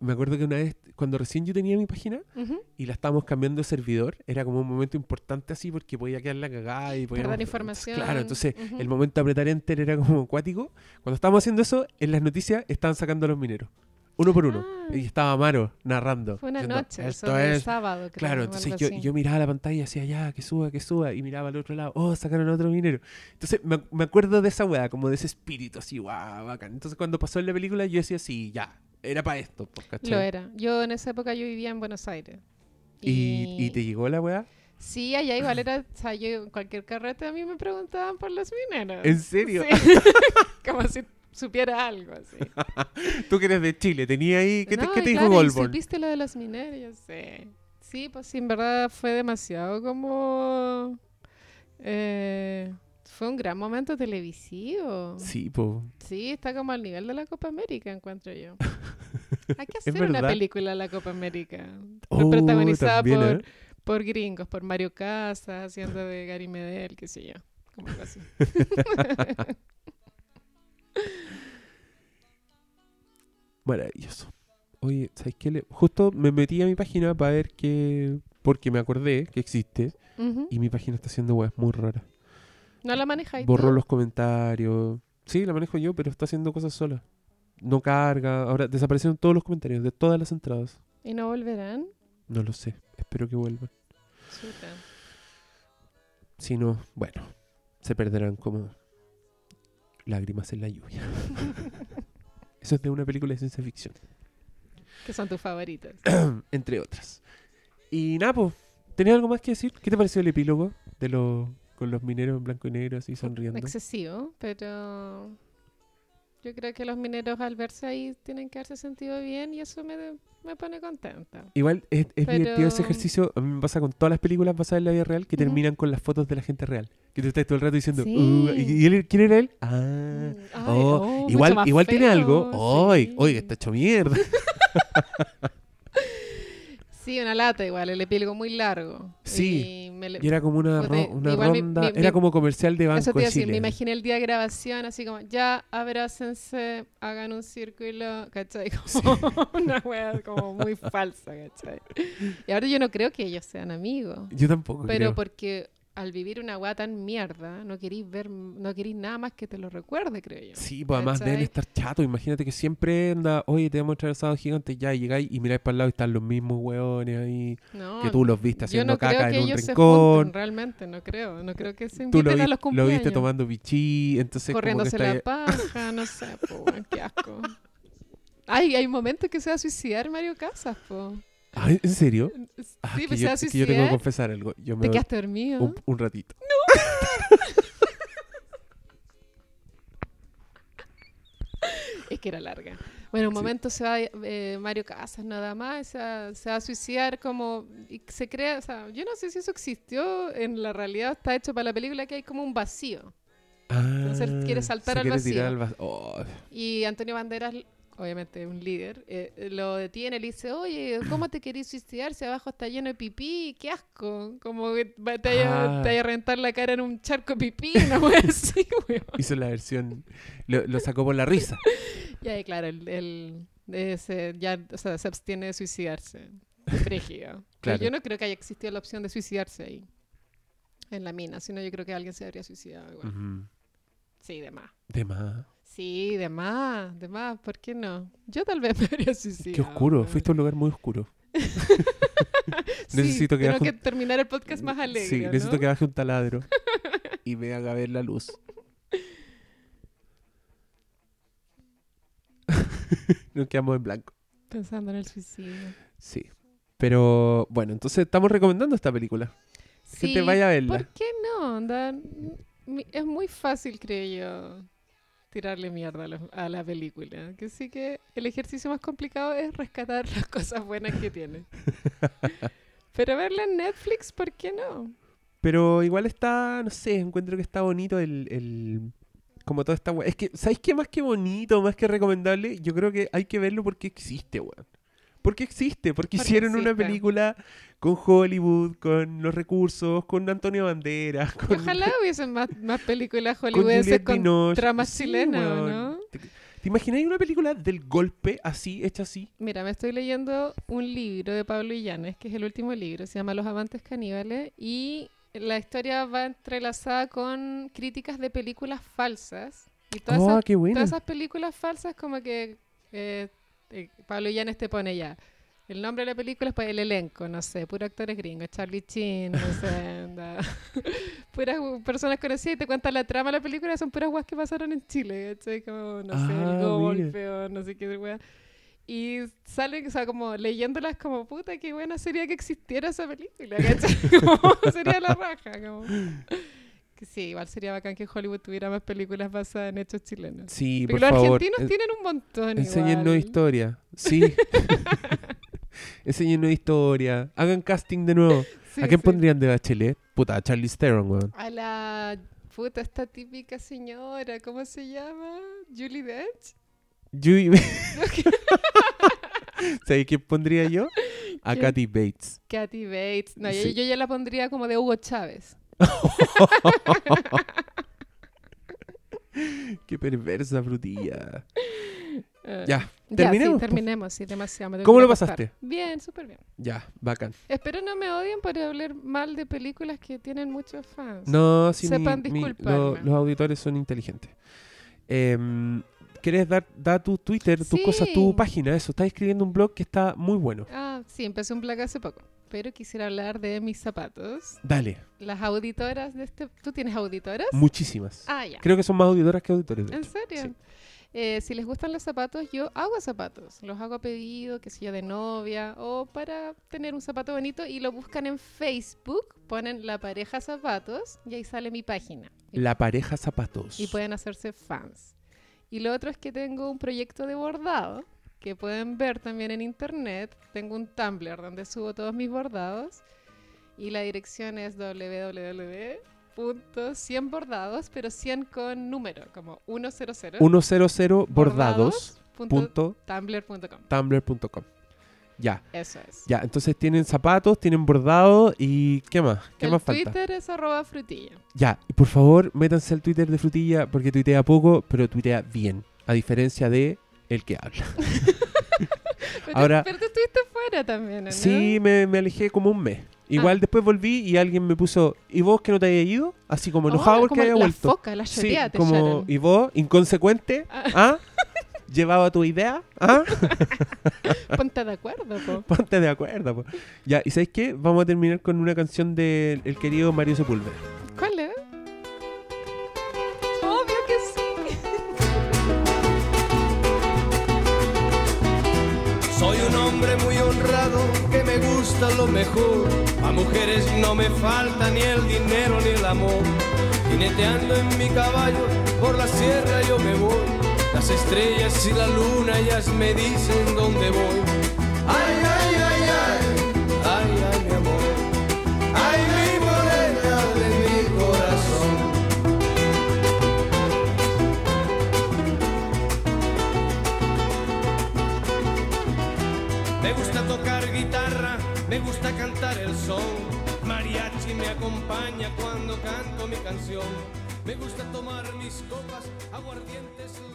Me acuerdo que una vez, cuando recién yo tenía mi página Ujú. y la estábamos cambiando de servidor, era como un momento importante así porque podía quedar la cagada y podíamos... Perder información. Claro, entonces el momento de apretar enter era como acuático. Cuando estábamos haciendo eso, en las noticias estaban sacando a los mineros. Uno por uno. Ah. Y estaba Amaro narrando. Fue una diciendo, noche, Esto es... sábado, creo, Claro, entonces yo, miraba la pantalla y decía, ya, que suba, que suba. Y miraba al otro lado, oh, sacaron a otro minero. Entonces me, me acuerdo de esa weá, como de ese espíritu así, guau, bacán. Entonces cuando pasó en la película, yo decía, sí, ya, era para esto, pues, ¿cachai? Lo era. Yo en esa época yo vivía en Buenos Aires. ¿Y, y te llegó la weá? Sí, allá igual era, o sea, yo en cualquier carrete a mí me preguntaban por los mineros. ¿En serio? Sí. Como si supiera algo así. Tú que eres de Chile, tenía ahí, ¿qué te, No, qué y te dijo claro, ¿y Goldborn? ¿Supiste lo de los mineros? Yo sé. Sí, pues sí, en verdad fue demasiado como... eh, fue un gran momento televisivo. Sí, po. Sí, está como al nivel de la Copa América, encuentro yo. Hay que hacer una película de la Copa América. Oh, protagonizada también, por, ¿eh? por gringos, por Mario Casas, haciendo de Gary Medel, qué sé yo. Como algo así. Maravilloso. Oye, ¿sabes qué? Le- Justo me metí a mi página para ver qué... Porque me acordé que existe y mi página está haciendo weas muy raras. ¿No la manejáis Borró tú? los comentarios. Sí, la manejo yo, pero está haciendo cosas sola. No carga. Ahora desaparecieron todos los comentarios de todas las entradas. ¿Y no volverán? No lo sé. Espero que vuelvan. Chuta. Si no, bueno, se perderán como lágrimas en la lluvia. Eso es de una película de ciencia ficción, Que son tus favoritos. entre otras. Y nada, pues, ¿tenías algo más que decir? ¿Qué te pareció el epílogo de los con los mineros en blanco y negro así sonriendo? Excesivo, pero yo creo que los mineros al verse ahí tienen que haberse sentido bien y eso me, me pone contenta. Igual es, es Pero- divertido ese ejercicio. A mí me pasa con todas las películas basadas en la vida real que terminan con las fotos de la gente real. Que tú estás todo el rato diciendo, Sí. "Uh, ¿y, él, quién era él? Ah, Mm, ay, oh, oh, igual, igual tiene algo. ¡Ay! sí. ¡Oye, está hecho mierda! Sí, una lata igual, el epílogo muy largo. Sí, Y me le- Y era como una, Puta, ro- una igual mi- ronda, mi- era como comercial de Banco Eso te iba a decir, Chile. me imaginé el día de grabación así como, ya abrácense, hagan un círculo, ¿cachai? Como una wea como muy falsa, ¿cachai? Y ahora yo no creo que ellos sean amigos, Yo tampoco pero creo. porque al vivir una wea tan mierda, no querís ver, no querís nada más que te lo recuerde, creo yo. Sí, pues además deben ¿cachai? estar chatos. Imagínate que siempre anda, oye, te vamos a traer asado gigante, ya llegáis y miráis para el lado y están los mismos hueones ahí, No, que tú los viste haciendo no creo caca que en un ellos se rincón. junten, realmente, no creo. No creo que se Tú lo, inviten a vi- los lo cumpleaños. viste tomando bichí, entonces como que corriéndose está la paja, no sé, po, qué asco. Ay, hay momentos que se va a suicidar Mario Casas, po. Ay, ¿En serio? Ah, Sí, que pues yo, que yo tengo que suicidar. confesar algo. Yo me ¿Te quedaste dormido? un, un ratito. Es que era larga. Bueno, un Sí. momento se va eh, Mario Casas nada más, se va, se va a suicidar como... Y se crea, o sea, yo no sé si eso existió, en la realidad está hecho para la película que hay como un vacío. Entonces él quiere Ah, saltar al vacío. tirar al va- Oh, Y Antonio Banderas, obviamente un líder, eh, lo detiene y le dice, oye, ¿cómo te querés suicidar si abajo está lleno de pipí? ¡Qué asco! Como que te vaya, Ah. te vaya a rentar la cara en un charco de pipí, wea así, weón. hizo la versión, lo, lo sacó por la risa. Y ahí, claro, el, el- ese ya o sea, se abstiene de suicidarse. Frígido. Claro. yo no creo que haya existido la opción de suicidarse ahí, en la mina, sino yo creo que alguien se habría suicidado igual. Sí, de más. De más. Sí, de más, de más, ¿por qué no? Yo tal vez me habría suicidado. Qué oscuro. Fuiste a un lugar muy oscuro. Sí, necesito que tengo baje que un- terminar el podcast más alegre, Sí, ¿no? necesito que baje un taladro y me haga ver la luz. Nos quedamos en blanco. Pensando en el suicidio. Sí. Pero bueno, entonces estamos recomendando esta película. Que Sí, te vaya a verla. ¿Por qué no? Mi- es muy fácil, creo yo, tirarle mierda a la, a la película. Que sí que el ejercicio más complicado es rescatar las cosas buenas que tiene. Pero verla en Netflix, ¿por qué no? Pero igual está, no sé, encuentro que está bonito el... el- como toda esta weá. Es que, ¿sabéis qué? Más que bonito, más que recomendable, yo creo que hay que verlo porque existe, weón. Porque existe, porque, Porque hicieron una película con Hollywood, con los recursos, con Antonio Banderas, con, ojalá hubiesen más, más películas con hollywoodenses con, Binoche. tramas Sí, chilenas. ¿no? ¿Te, te imagináis una película del golpe así, hecha así? Mira, me estoy leyendo un libro de Pablo Illanes, que es el último libro, se llama Los amantes caníbales, y la historia va entrelazada con críticas de películas falsas. Y todas, Oh, esas, qué todas esas películas falsas como que eh, eh, Pablo Illanes te pone ya. El nombre de la película es pues, el elenco, no sé, puros actores gringos, Charlie Chin, no sé, anda. puras personas conocidas y te cuentan la trama de la película, son puras guas que pasaron en Chile, ¿cachai? Como, no sé, Ah, el mira. golpe o no sé qué wea. Y salen, o sea, como leyéndolas como, puta, qué buena sería que existiera esa película, ¿cachai? Como, sería la raja, como... Que sí, igual sería bacán que Hollywood tuviera más películas basadas en hechos chilenos. Sí, Porque por los favor. argentinos en- tienen un montón Enséñennos historia. Sí. Enséñennos historia. Hagan casting de nuevo. Sí, ¿A quién sí. pondrían de Bachelet? Puta, a Charlie Theron, weón. A la puta, esta típica señora, ¿cómo se llama? Julie Dench. Yui- ¿Sabes quién pondría yo? A ¿Quién? Kathy Bates. Kathy Bates. No, yo ya la pondría como de Hugo Chávez. Qué perversa frutilla. Eh, Ya, Ya, terminemos. sí, po. terminemos, sí, demasiado. me ¿Cómo lo pasaste? Bien, súper bien. Ya, bacán. Espero no me odien por hablar mal de películas que tienen muchos fans. No, sí, mi- Sepan mi- disculparme. lo- los auditores son inteligentes. Em, ¿Quieres dar, dar tu Twitter, tus Sí. cosas, tu página? Eso, estás escribiendo un blog que está muy bueno. Ah, sí, empecé un blog hace poco. Pero quisiera hablar de mis zapatos. Dale, Las auditoras de este... ¿Tú tienes auditoras? muchísimas. Ah, ya. Creo que son más auditoras que auditores. ¿En hecho. serio? Sí. Eh, si les gustan los zapatos, yo hago zapatos. Los hago a pedido, que sé yo, de novia o para tener un zapato bonito y lo buscan en Facebook, ponen la pareja zapatos y ahí sale mi página. La pareja zapatos. y pueden hacerse fans. Y lo otro es que tengo un proyecto de bordado que pueden ver también en internet. Tengo un Tumblr donde subo todos mis bordados y la dirección es www.100 bordados, pero 100 con número, como 100. 100 bordados. punto punto tumblr.com. tumblr.com. Ya, Eso es. ya. Entonces tienen zapatos, tienen bordados y ¿qué más? ¿Qué el más falta? Twitter es arroba frutilla. Ya, y por favor, métanse al Twitter de Frutilla porque tuitea poco, pero tuitea bien. A diferencia de el que habla. Pero, Ahora- pero tú estuviste fuera también, ¿no? Sí, me, me alejé como un mes. Igual Ah. después volví y alguien me puso, ¿y vos que no te habías ido? Así como enojado Oh, porque como había la vuelto. foca, la Sí, te como, echaron. ¿y vos, inconsecuente? ¿Ah? ¿Llevaba tu idea? ¿Ah? Ponte de acuerdo, po. Ponte de acuerdo. po. Ya, ¿y sabes qué? Vamos a terminar con una canción del el querido Mario Sepúlveda. Gusta lo mejor. A mujeres no me falta ni el dinero ni el amor. Jineteando en mi caballo por la sierra yo me voy. Las estrellas y la luna ellas me dicen dónde voy. Ay, ay, ay, me gusta cantar el son. Mariachi me acompaña cuando canto mi canción. Me gusta tomar mis copas, aguardiente es lo mejor.